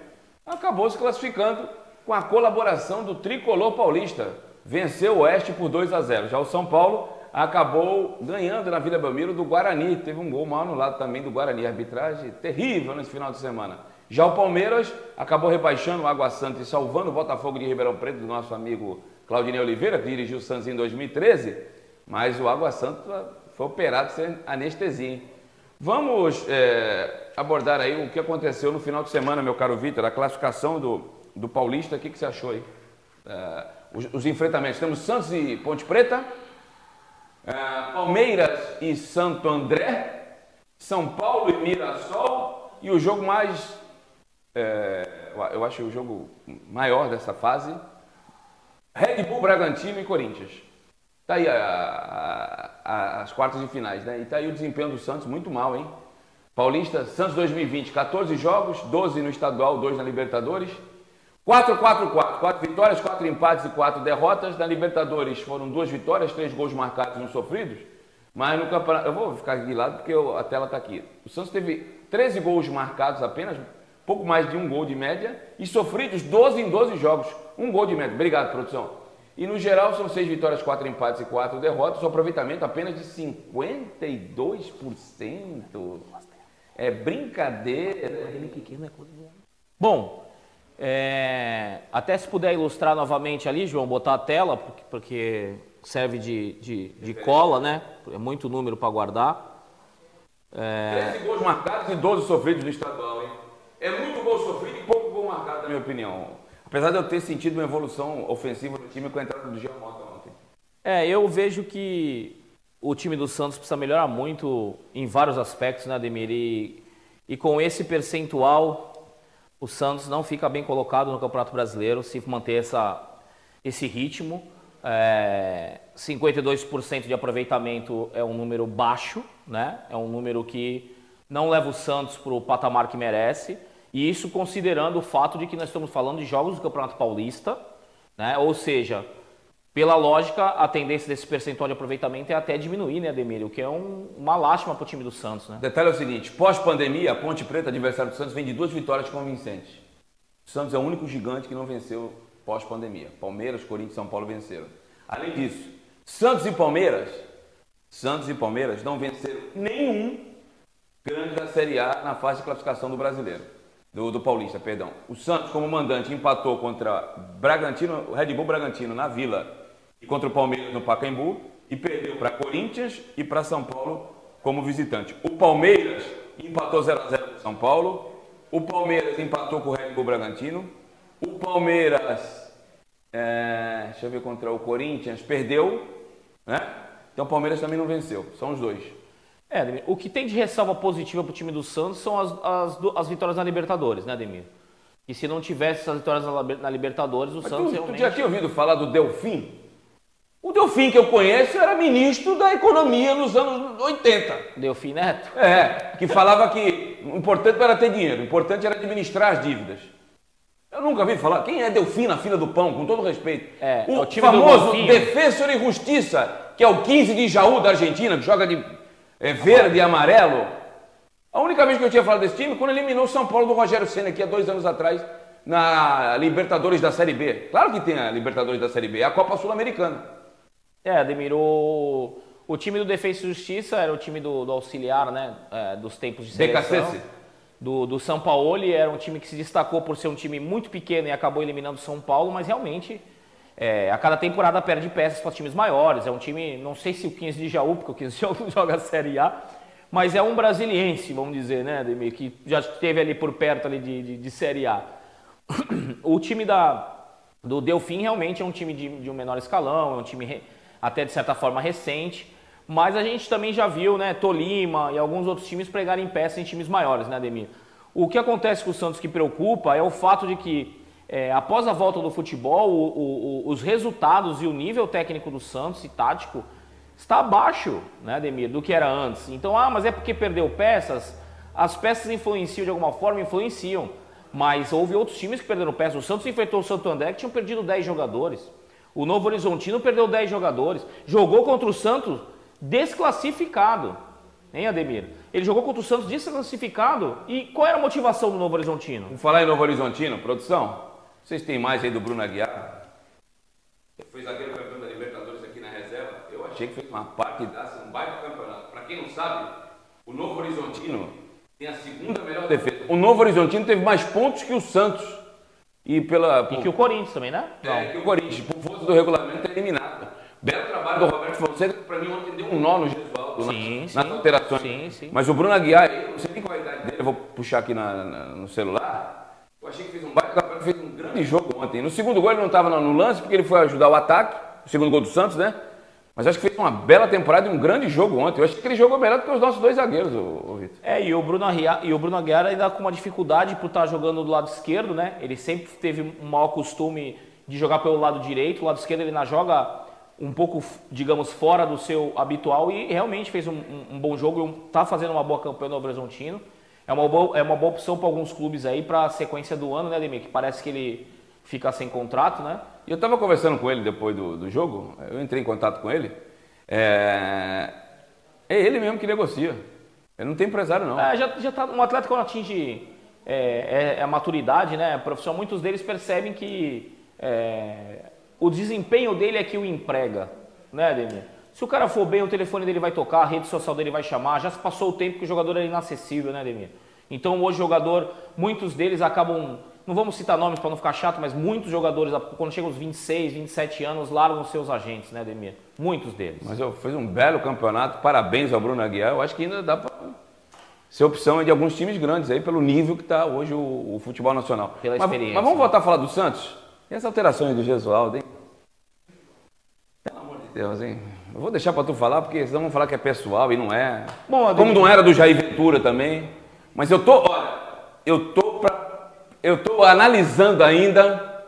acabou se classificando com a colaboração do tricolor paulista. Venceu o Oeste por 2 a 0. Já o São Paulo acabou ganhando na Vila Belmiro do Guarani. Teve um gol mal anulado também do Guarani. Arbitragem terrível nesse final de semana. Já o Palmeiras acabou rebaixando o Água Santa e salvando o Botafogo de Ribeirão Preto, do nosso amigo Claudinei Oliveira, que dirigiu o Santos em 2013. Mas o Água Santa foi operado sem anestesia. hein? Vamos é, abordar aí o que aconteceu no final de semana, meu caro Vitor, a classificação do, do Paulista. O que, que você achou aí? É, os, os enfrentamentos. Temos Santos e Ponte Preta, é, Palmeiras e Santo André, São Paulo e Mirassol e o jogo mais, é, eu- eu acho o jogo maior dessa fase, Red Bull Bragantino e Corinthians. Tá aí a- a- a- as quartas de finais, né? E tá aí o desempenho do Santos muito mal, hein? Paulista, Santos 2020, 14 jogos, 12 no estadual, 2 na Libertadores. 4-4-4, 4 vitórias, 4 empates e 4 derrotas. Na Libertadores foram duas vitórias, 3 gols marcados e um sofridos. Mas no campeonato. Eu vou ficar aqui de lado porque eu- a tela está aqui. O Santos teve 13 gols marcados apenas, pouco mais de um gol de média, e sofridos 12 em 12 jogos. Um gol de média. Obrigado, produção. E no geral são 6 vitórias, 4 empates e 4 derrotas. O aproveitamento apenas de 52%. É brincadeira. Bom, é, até se puder ilustrar novamente ali, João, botar a tela, porque, porque serve de, de, de cola, né? É muito número para guardar. 13 gols marcados e 12 sofridos no estadual, hein? É muito gol sofrido e pouco gol marcado, na minha opinião. Apesar de eu ter sentido uma evolução ofensiva do time com a entrada do Jean Mota ontem. É, eu vejo que o time do Santos precisa melhorar muito em vários aspectos, né, Ademir? E, e com esse percentual, o Santos não fica bem colocado no Campeonato Brasileiro se manter essa, esse ritmo. É, 52% de aproveitamento é um número baixo, né? É um número que não leva o Santos para o patamar que merece. E isso considerando o fato de que nós estamos falando de jogos do Campeonato Paulista, né? Ou seja, pela lógica, a tendência desse percentual de aproveitamento é até diminuir, né, Ademir? O que é um, uma lástima para o time do Santos, né? Detalhe é o seguinte: pós-pandemia, a Ponte Preta, adversário do Santos, vem de duas vitórias convincentes. O Santos é o único gigante que não venceu pós-pandemia. Palmeiras, Corinthians e São Paulo venceram. Além disso, Santos e Palmeiras, Santos e Palmeiras não venceram nenhum grande da Série A na fase de classificação do brasileiro. Do, do Paulista, perdão. O Santos, como mandante, empatou contra Bragantino, Red Bull Bragantino na Vila contra o Palmeiras no Pacaembu e perdeu para Corinthians e para São Paulo como visitante. O Palmeiras empatou 0 a 0 com São Paulo. O Palmeiras empatou com o Red Bull Bragantino. O Palmeiras, é, deixa eu ver contra o Corinthians, perdeu, né? Então o Palmeiras também não venceu. São os dois. É, Ademir, o que tem de ressalva positiva para o time do Santos são as, as, as, vitórias na Libertadores, né, Ademir? E se não tivesse essas vitórias na, na Libertadores, o Mas Santos tu, realmente... tu já tinha ouvido falar do Delfim? O Delfim que eu conheço era ministro da Economia nos anos 80. Delfim Neto? É, que falava que o importante não era ter dinheiro, o importante era administrar as dívidas. Eu nunca vi falar. Quem é Delfim na fila do pão, com todo respeito? É, o, é o famoso. Defensor e Justiça, que é o 15 de Jaú da Argentina, que joga de é, verde e amarelo. A única vez que eu tinha falado desse time, quando eliminou o São Paulo do Rogério Senna, aqui há dois anos atrás, na Libertadores da Série B. Claro que tem a Libertadores da Série B, é a Copa Sul-Americana. É, Ademir, o, o time do Defesa e Justiça era o time do, do auxiliar, né? é, dos tempos de seleção. BKSS. Do, do São Paulo, era um time que se destacou por ser um time muito pequeno e acabou eliminando o São Paulo, mas realmente é, a cada temporada perde peças para times maiores. É um time, não sei se o 15 de Jaú, porque o 15 de Jaú joga a Série A, mas é um brasiliense, vamos dizer, né, Ademir, que já esteve ali por perto ali de, de, de Série A. o time da, do Delfim realmente é um time de, de um menor escalão, é um time re- até de certa forma recente, mas a gente também já viu, né, Tolima e alguns outros times pregarem peça em times maiores, né, Ademir? O que acontece com o Santos que preocupa é o fato de que, é, após a volta do futebol, o- o- os resultados e o nível técnico do Santos e tático está abaixo, né, Ademir, do que era antes. Então, ah, mas é porque perdeu peças? As peças influenciam de alguma forma? Influenciam. Mas houve outros times que perderam peças. O Santos enfrentou o Santo André que tinham perdido 10 jogadores. O Novo Horizontino perdeu 10 jogadores. Jogou contra o Santos desclassificado. Hein, Ademir? Ele jogou contra o Santos desclassificado. E qual era a motivação do Novo Horizontino? Vamos falar em Novo Horizontino, produção? Vocês têm mais aí do Bruno Aguiar? Ele foi zagueiro campeão da Libertadores aqui na reserva. Eu achei que fez uma partidaça, um baita campeonato. Para quem não sabe, o Novo Horizontino tem a segunda melhor defesa. O Novo Horizontino teve mais pontos que o Santos. E pela. E que o Corinthians também, né? É, que o Corinthians, por do regulamento, é eliminado. Belo trabalho do Roberto Fonseca, que para mim ontem deu um nó no Gesualdo Sim, nas, sim. nas alterações. Sim, sim. Mas o Bruno Aguiar, eu não sei nem qual é a idade dele, eu vou puxar aqui na- na- no celular. Eu achei que fez um baita fez um grande jogo ontem. No segundo gol ele não estava no lance, porque ele foi ajudar o ataque, o segundo gol do Santos, né? Mas acho que fez uma bela temporada e um grande jogo ontem. Eu achei que ele jogou melhor do que os nossos dois zagueiros, ô Vitor. É, e o Bruno Aguiar, e o Bruno Aguiar ainda com uma dificuldade por estar jogando do lado esquerdo, né? Ele sempre teve um mau costume de jogar pelo lado direito. O lado esquerdo ele ainda joga um pouco, digamos, fora do seu habitual e realmente fez um, um- um bom jogo e está fazendo uma boa campanha no Horizontino. É uma boa, é uma boa opção para alguns clubes aí para a sequência do ano, né, Ademir? Que parece que ele fica sem contrato, né? Eu estava conversando com ele depois do, do jogo, eu entrei em contato com ele. É, é ele mesmo que negocia. Ele não tem empresário, não. É, já, já tá, um atleta quando atinge é, é, a maturidade, né, profissional, muitos deles percebem que é, o desempenho dele é que o emprega, né, Ademir? Se o cara for bem, o telefone dele vai tocar, a rede social dele vai chamar, já se passou o tempo que o jogador é inacessível, né, Ademir? Então hoje o jogador, muitos deles acabam, não vamos citar nomes para não ficar chato, mas muitos jogadores, quando chegam aos 26, 27 anos, largam os seus agentes, né, Ademir? Muitos deles. Mas eu fez um belo campeonato, parabéns ao Bruno Aguiar. Eu acho que ainda dá para ser opção de alguns times grandes aí, pelo nível que está hoje o, o futebol nacional. Pela mas, experiência, mas vamos né? voltar a falar do Santos? E as alterações do Gesualdo, hein? Pelo amor de Deus, hein? Eu vou deixar para tu falar, porque senão vão falar que é pessoal e não é. Bom, Como não era do Jair Ventura também. Mas eu tô, olha, eu tô pra, eu tô analisando ainda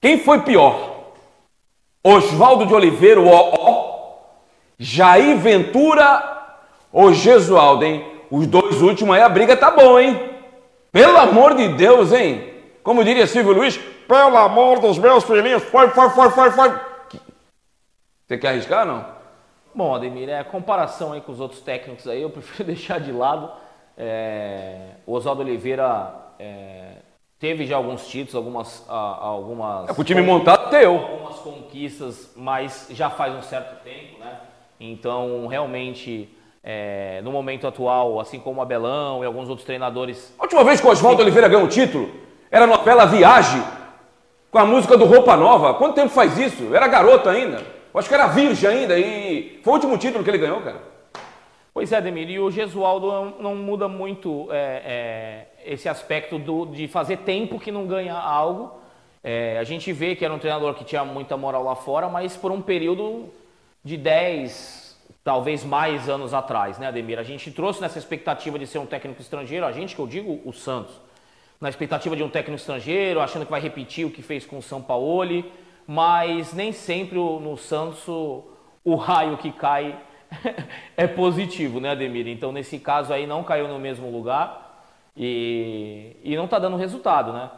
quem foi pior. Oswaldo de Oliveira, o ó, Jair Ventura ou Gesualdo, hein? Os dois últimos aí, a briga tá boa, hein? Pelo amor de Deus, hein? Como diria Silvio Luiz, pelo amor dos meus filhinhos, foi, foi, foi, foi, foi. Você quer arriscar não? Bom, Ademir, é comparação aí com os outros técnicos aí, eu prefiro deixar de lado. É, o Oswaldo Oliveira é, teve já alguns títulos, algumas. A, algumas é, o time montado, teu. Algumas conquistas, mas já faz um certo tempo, né? Então, realmente, é, no momento atual, assim como o Abelão e alguns outros treinadores. A última vez que o Oswaldo Oliveira ganhou um título era a novela Viagem, com a música do Roupa Nova. Quanto tempo faz isso? Era garoto ainda. Acho que era virgem ainda e foi o último título que ele ganhou, cara. Pois é, Demir, e o Gesualdo não, não muda muito é, é, esse aspecto do, de fazer tempo que não ganha algo. É, a gente vê que era um treinador que tinha muita moral lá fora, mas por um período de 10, talvez mais anos atrás, né, Ademir? A gente trouxe nessa expectativa de ser um técnico estrangeiro, a gente que eu digo, o Santos, na expectativa de um técnico estrangeiro, achando que vai repetir o que fez com o São Paulo, mas nem sempre no Santos o, raio que cai é positivo, né, Ademir? Então, nesse caso aí, não caiu no mesmo lugar e, e não está dando resultado, né?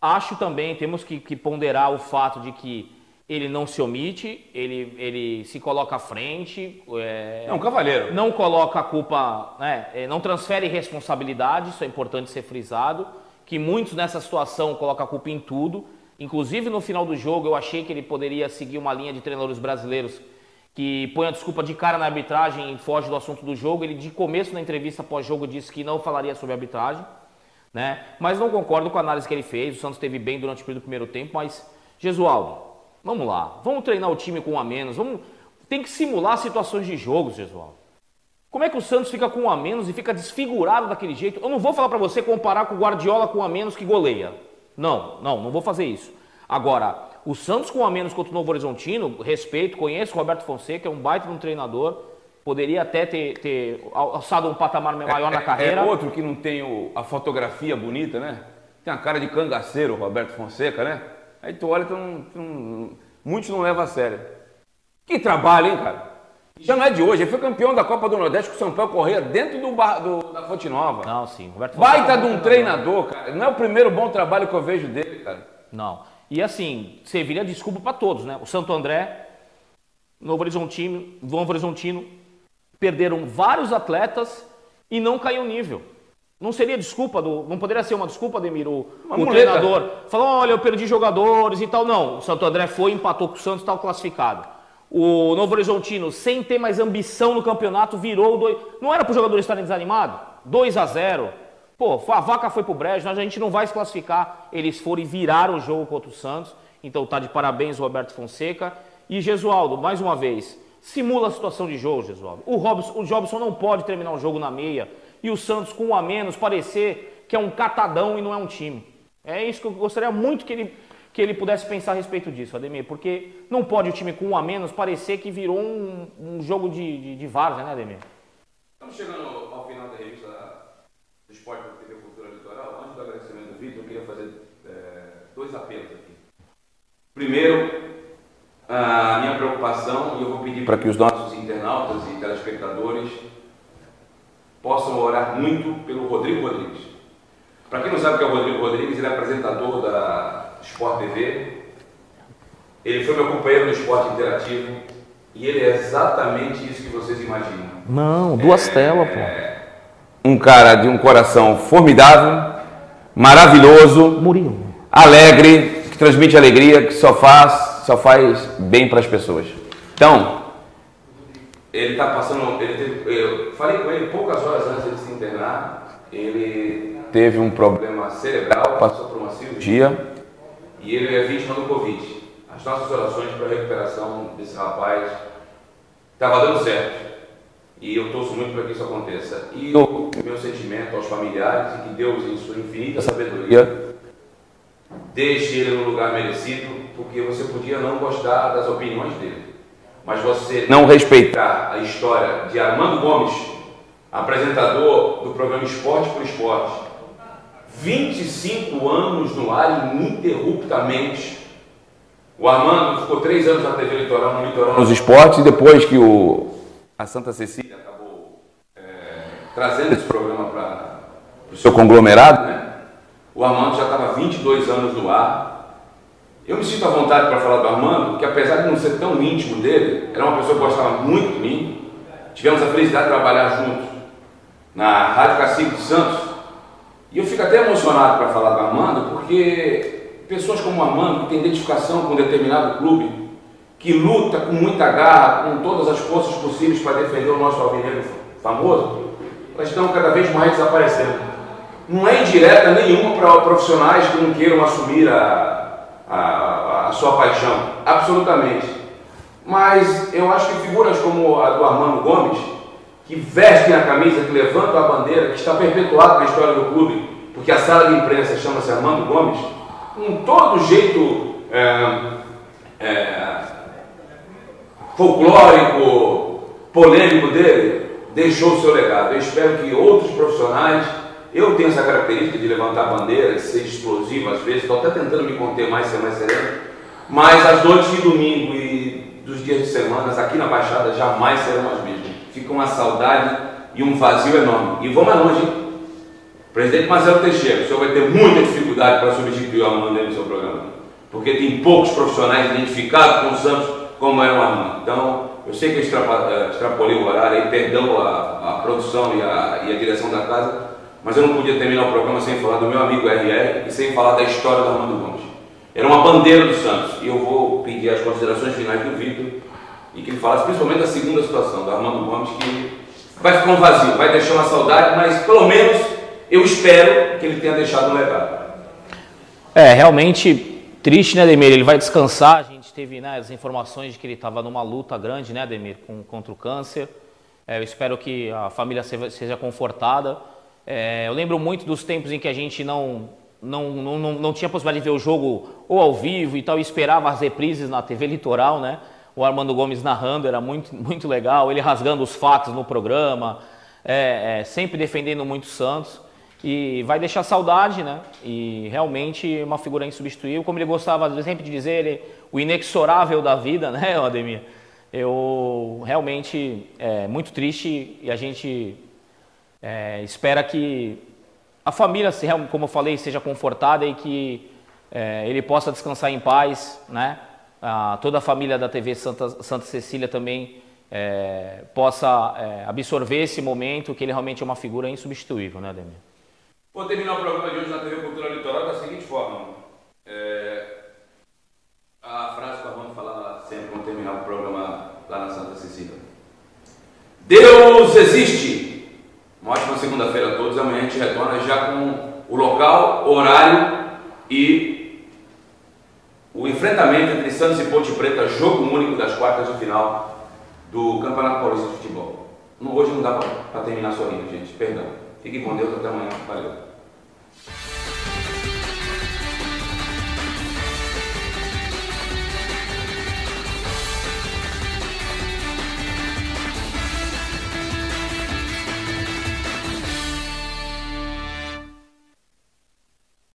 Acho também, temos que, que ponderar o fato de que ele não se omite, ele, ele se coloca à frente. É, é um cavaleiro. Não coloca a culpa, né, é, não transfere responsabilidade, isso é importante ser frisado. Que muitos nessa situação colocam a culpa em tudo. Inclusive no final do jogo eu achei que ele poderia seguir uma linha de treinadores brasileiros que põe a desculpa de cara na arbitragem e foge do assunto do jogo. Ele de começo na entrevista pós-jogo disse que não falaria sobre arbitragem. Né? Mas não concordo com a análise que ele fez. O Santos esteve bem durante o período do primeiro tempo, mas Gesualdo, Vamos lá, vamos treinar o time com um a menos, vamos... tem que simular situações de jogos, Jesualdo. Como é que o Santos fica com um a menos e fica desfigurado daquele jeito? Eu não vou falar para você comparar com o Guardiola com um a menos que goleia. Não, não, não vou fazer isso. Agora, o Santos com um a menos contra o Novo Horizontino, respeito, conheço o Roberto Fonseca, é um baita de um treinador, poderia até ter, ter alçado um patamar maior é, na carreira. É outro que não tem o, a fotografia bonita, né? Tem a cara de cangaceiro, o Roberto Fonseca, né? Aí tu olha, tu não, tu não, muitos não levam a sério. Que trabalho, hein, cara? Já não é de hoje, ele foi campeão da Copa do Nordeste com o Sampaio Correia dentro do, bar, do da Fonte Nova. Não, sim. Roberto Baita de um treinador, cara. Não é o primeiro bom trabalho que eu vejo dele, cara. Não. E assim, serviria desculpa para todos, né? O Santo André, Novo Horizontino, Novo Horizontino, perderam vários atletas e não caiu o nível. Não seria desculpa do. Não poderia ser uma desculpa, Demir, o, o treinador. Falou, olha, eu perdi jogadores e tal. Não, o Santo André foi, empatou com o Santos, tal classificado. O Novo Horizontino, sem ter mais ambição no campeonato, virou dois. Não era para os jogadores estarem desanimados? 2 a 0 Pô, a vaca foi pro brejo, a gente não vai se classificar. Eles foram e viraram o jogo contra o Santos. Então tá de parabéns, Roberto Fonseca. E Gesualdo, mais uma vez, simula a situação de jogo, Gesualdo. O, Robson, o Jobson não pode terminar o jogo na meia e o Santos com um a menos parecer que é um catadão e não é um time. É isso que eu gostaria muito que ele, que ele pudesse pensar a respeito disso, Ademir, porque não pode o time com um a menos parecer que virou um, um jogo de, de, de várzea, né, Ademir? Estamos chegando ao final da revista do Esporte da TV Cultura Litoral. Antes do agradecimento do Vitor, eu queria fazer é, dois apelos aqui. Primeiro, a minha preocupação, e eu vou pedir para que os nossos internautas e telespectadores possam orar muito pelo Rodrigo Rodrigues. Para quem não sabe o que é o Rodrigo Rodrigues, ele é apresentador da Sport TV. Ele foi meu companheiro no esporte interativo. E ele é exatamente isso que vocês imaginam. Não, duas é, telas, pô. Um cara de um coração formidável, maravilhoso, Murilo. alegre, que transmite alegria, que só faz, só faz bem para as pessoas. Então, ele está passando. Ele teve, eu falei com ele poucas horas antes de se internar. Ele teve um problema cerebral, passou por uma cirurgia e ele é vítima do Covid. As nossas orações para a recuperação desse rapaz estava dando certo. E eu torço muito para que isso aconteça. E o meu sentimento aos familiares e que Deus, em sua infinita sabedoria, deixe ele no lugar merecido, porque você podia não gostar das opiniões dele mas você não respeitar a história de Armando Gomes, apresentador do programa Esporte por Esporte, 25 anos no ar ininterruptamente. O Armando ficou três anos na TV Litoral, no Litoral nos esportes, e depois que o, a Santa Cecília acabou é, trazendo esse programa para o seu conglomerado, né? o Armando já estava 22 anos no ar Eu me sinto à vontade para falar do Armando, porque apesar de não ser tão íntimo dele, era uma pessoa que gostava muito de mim. Tivemos a felicidade de trabalhar juntos na Rádio Cacique de Santos. E eu fico até emocionado para falar do Armando, porque pessoas como o Armando, que tem identificação com um determinado clube, que luta com muita garra, com todas as forças possíveis para defender o nosso alvinegro famoso, elas estão cada vez mais desaparecendo. Não é indireta nenhuma para profissionais que não queiram assumir a, a, a sua paixão, absolutamente. Mas eu acho que figuras como a do Armando Gomes, que vestem a camisa, que levantam a bandeira, que está perpetuado na história do clube, porque a sala de imprensa chama-se Armando Gomes, com todo jeito é, é, folclórico, polêmico dele, deixou o seu legado. Eu espero que outros profissionais eu tenho essa característica de levantar a bandeira, de ser explosivo às vezes, estou até tentando me conter mais, ser mais sereno, mas as noites de domingo e dos dias de semanas aqui na Baixada jamais serão as mesmas. Fica uma saudade e um vazio enorme. E vamos longe, hein? Presidente Marcelo Teixeira, o senhor vai ter muita dificuldade para substituir o Armando no seu programa, porque tem poucos profissionais identificados com o Santos como é o Armando. Então, eu sei que eu eh, extrapolei o horário aí, perdão a, a produção e a, e a direção da casa, mas eu não podia terminar o programa sem falar do meu amigo RR e sem falar da história do Armando Gomes. Era uma bandeira do Santos. E eu vou pedir as considerações finais do Vitor e que ele falasse principalmente da segunda situação, do Armando Gomes, que vai ficar um vazio, vai deixar uma saudade, mas pelo menos eu espero que ele tenha deixado um legado. É, realmente triste, né, Ademir? Ele vai descansar. A gente teve né, as informações de que ele estava numa luta grande, né, Ademir, com, contra o câncer. É, eu espero que a família seja confortada. É, eu lembro muito dos tempos em que a gente não, não, não, não, não tinha possibilidade de ver o jogo ou ao vivo e tal, e esperava as reprises na TV Litoral, né? O Armando Gomes narrando era muito, muito legal, ele rasgando os fatos no programa, é, é, sempre defendendo muito o Santos. E vai deixar saudade, né? E realmente uma figura insubstituível, como ele gostava sempre de dizer, ele, o inexorável da vida, né, Ademir? Eu realmente é muito triste e a gente é, espera que a família, como eu falei, seja confortada e que é, ele possa descansar em paz, né? A, toda a família da TV Santa, Santa Cecília também é, possa é, absorver esse momento, que ele realmente é uma figura insubstituível, né, Ademir? Vou terminar o programa de hoje na TV Cultura Litoral da seguinte forma. É, a frase que vamos falar sempre quando terminar o programa lá na Santa Cecília. Deus existe! Uma ótima segunda-feira a todos. Amanhã a gente retorna já com o local, horário e o enfrentamento entre Santos e Ponte Preta, jogo único das quartas de final do Campeonato Paulista de Futebol. Hoje não dá para terminar sorrindo, gente. Perdão. Fiquem com Deus. Até amanhã. Valeu.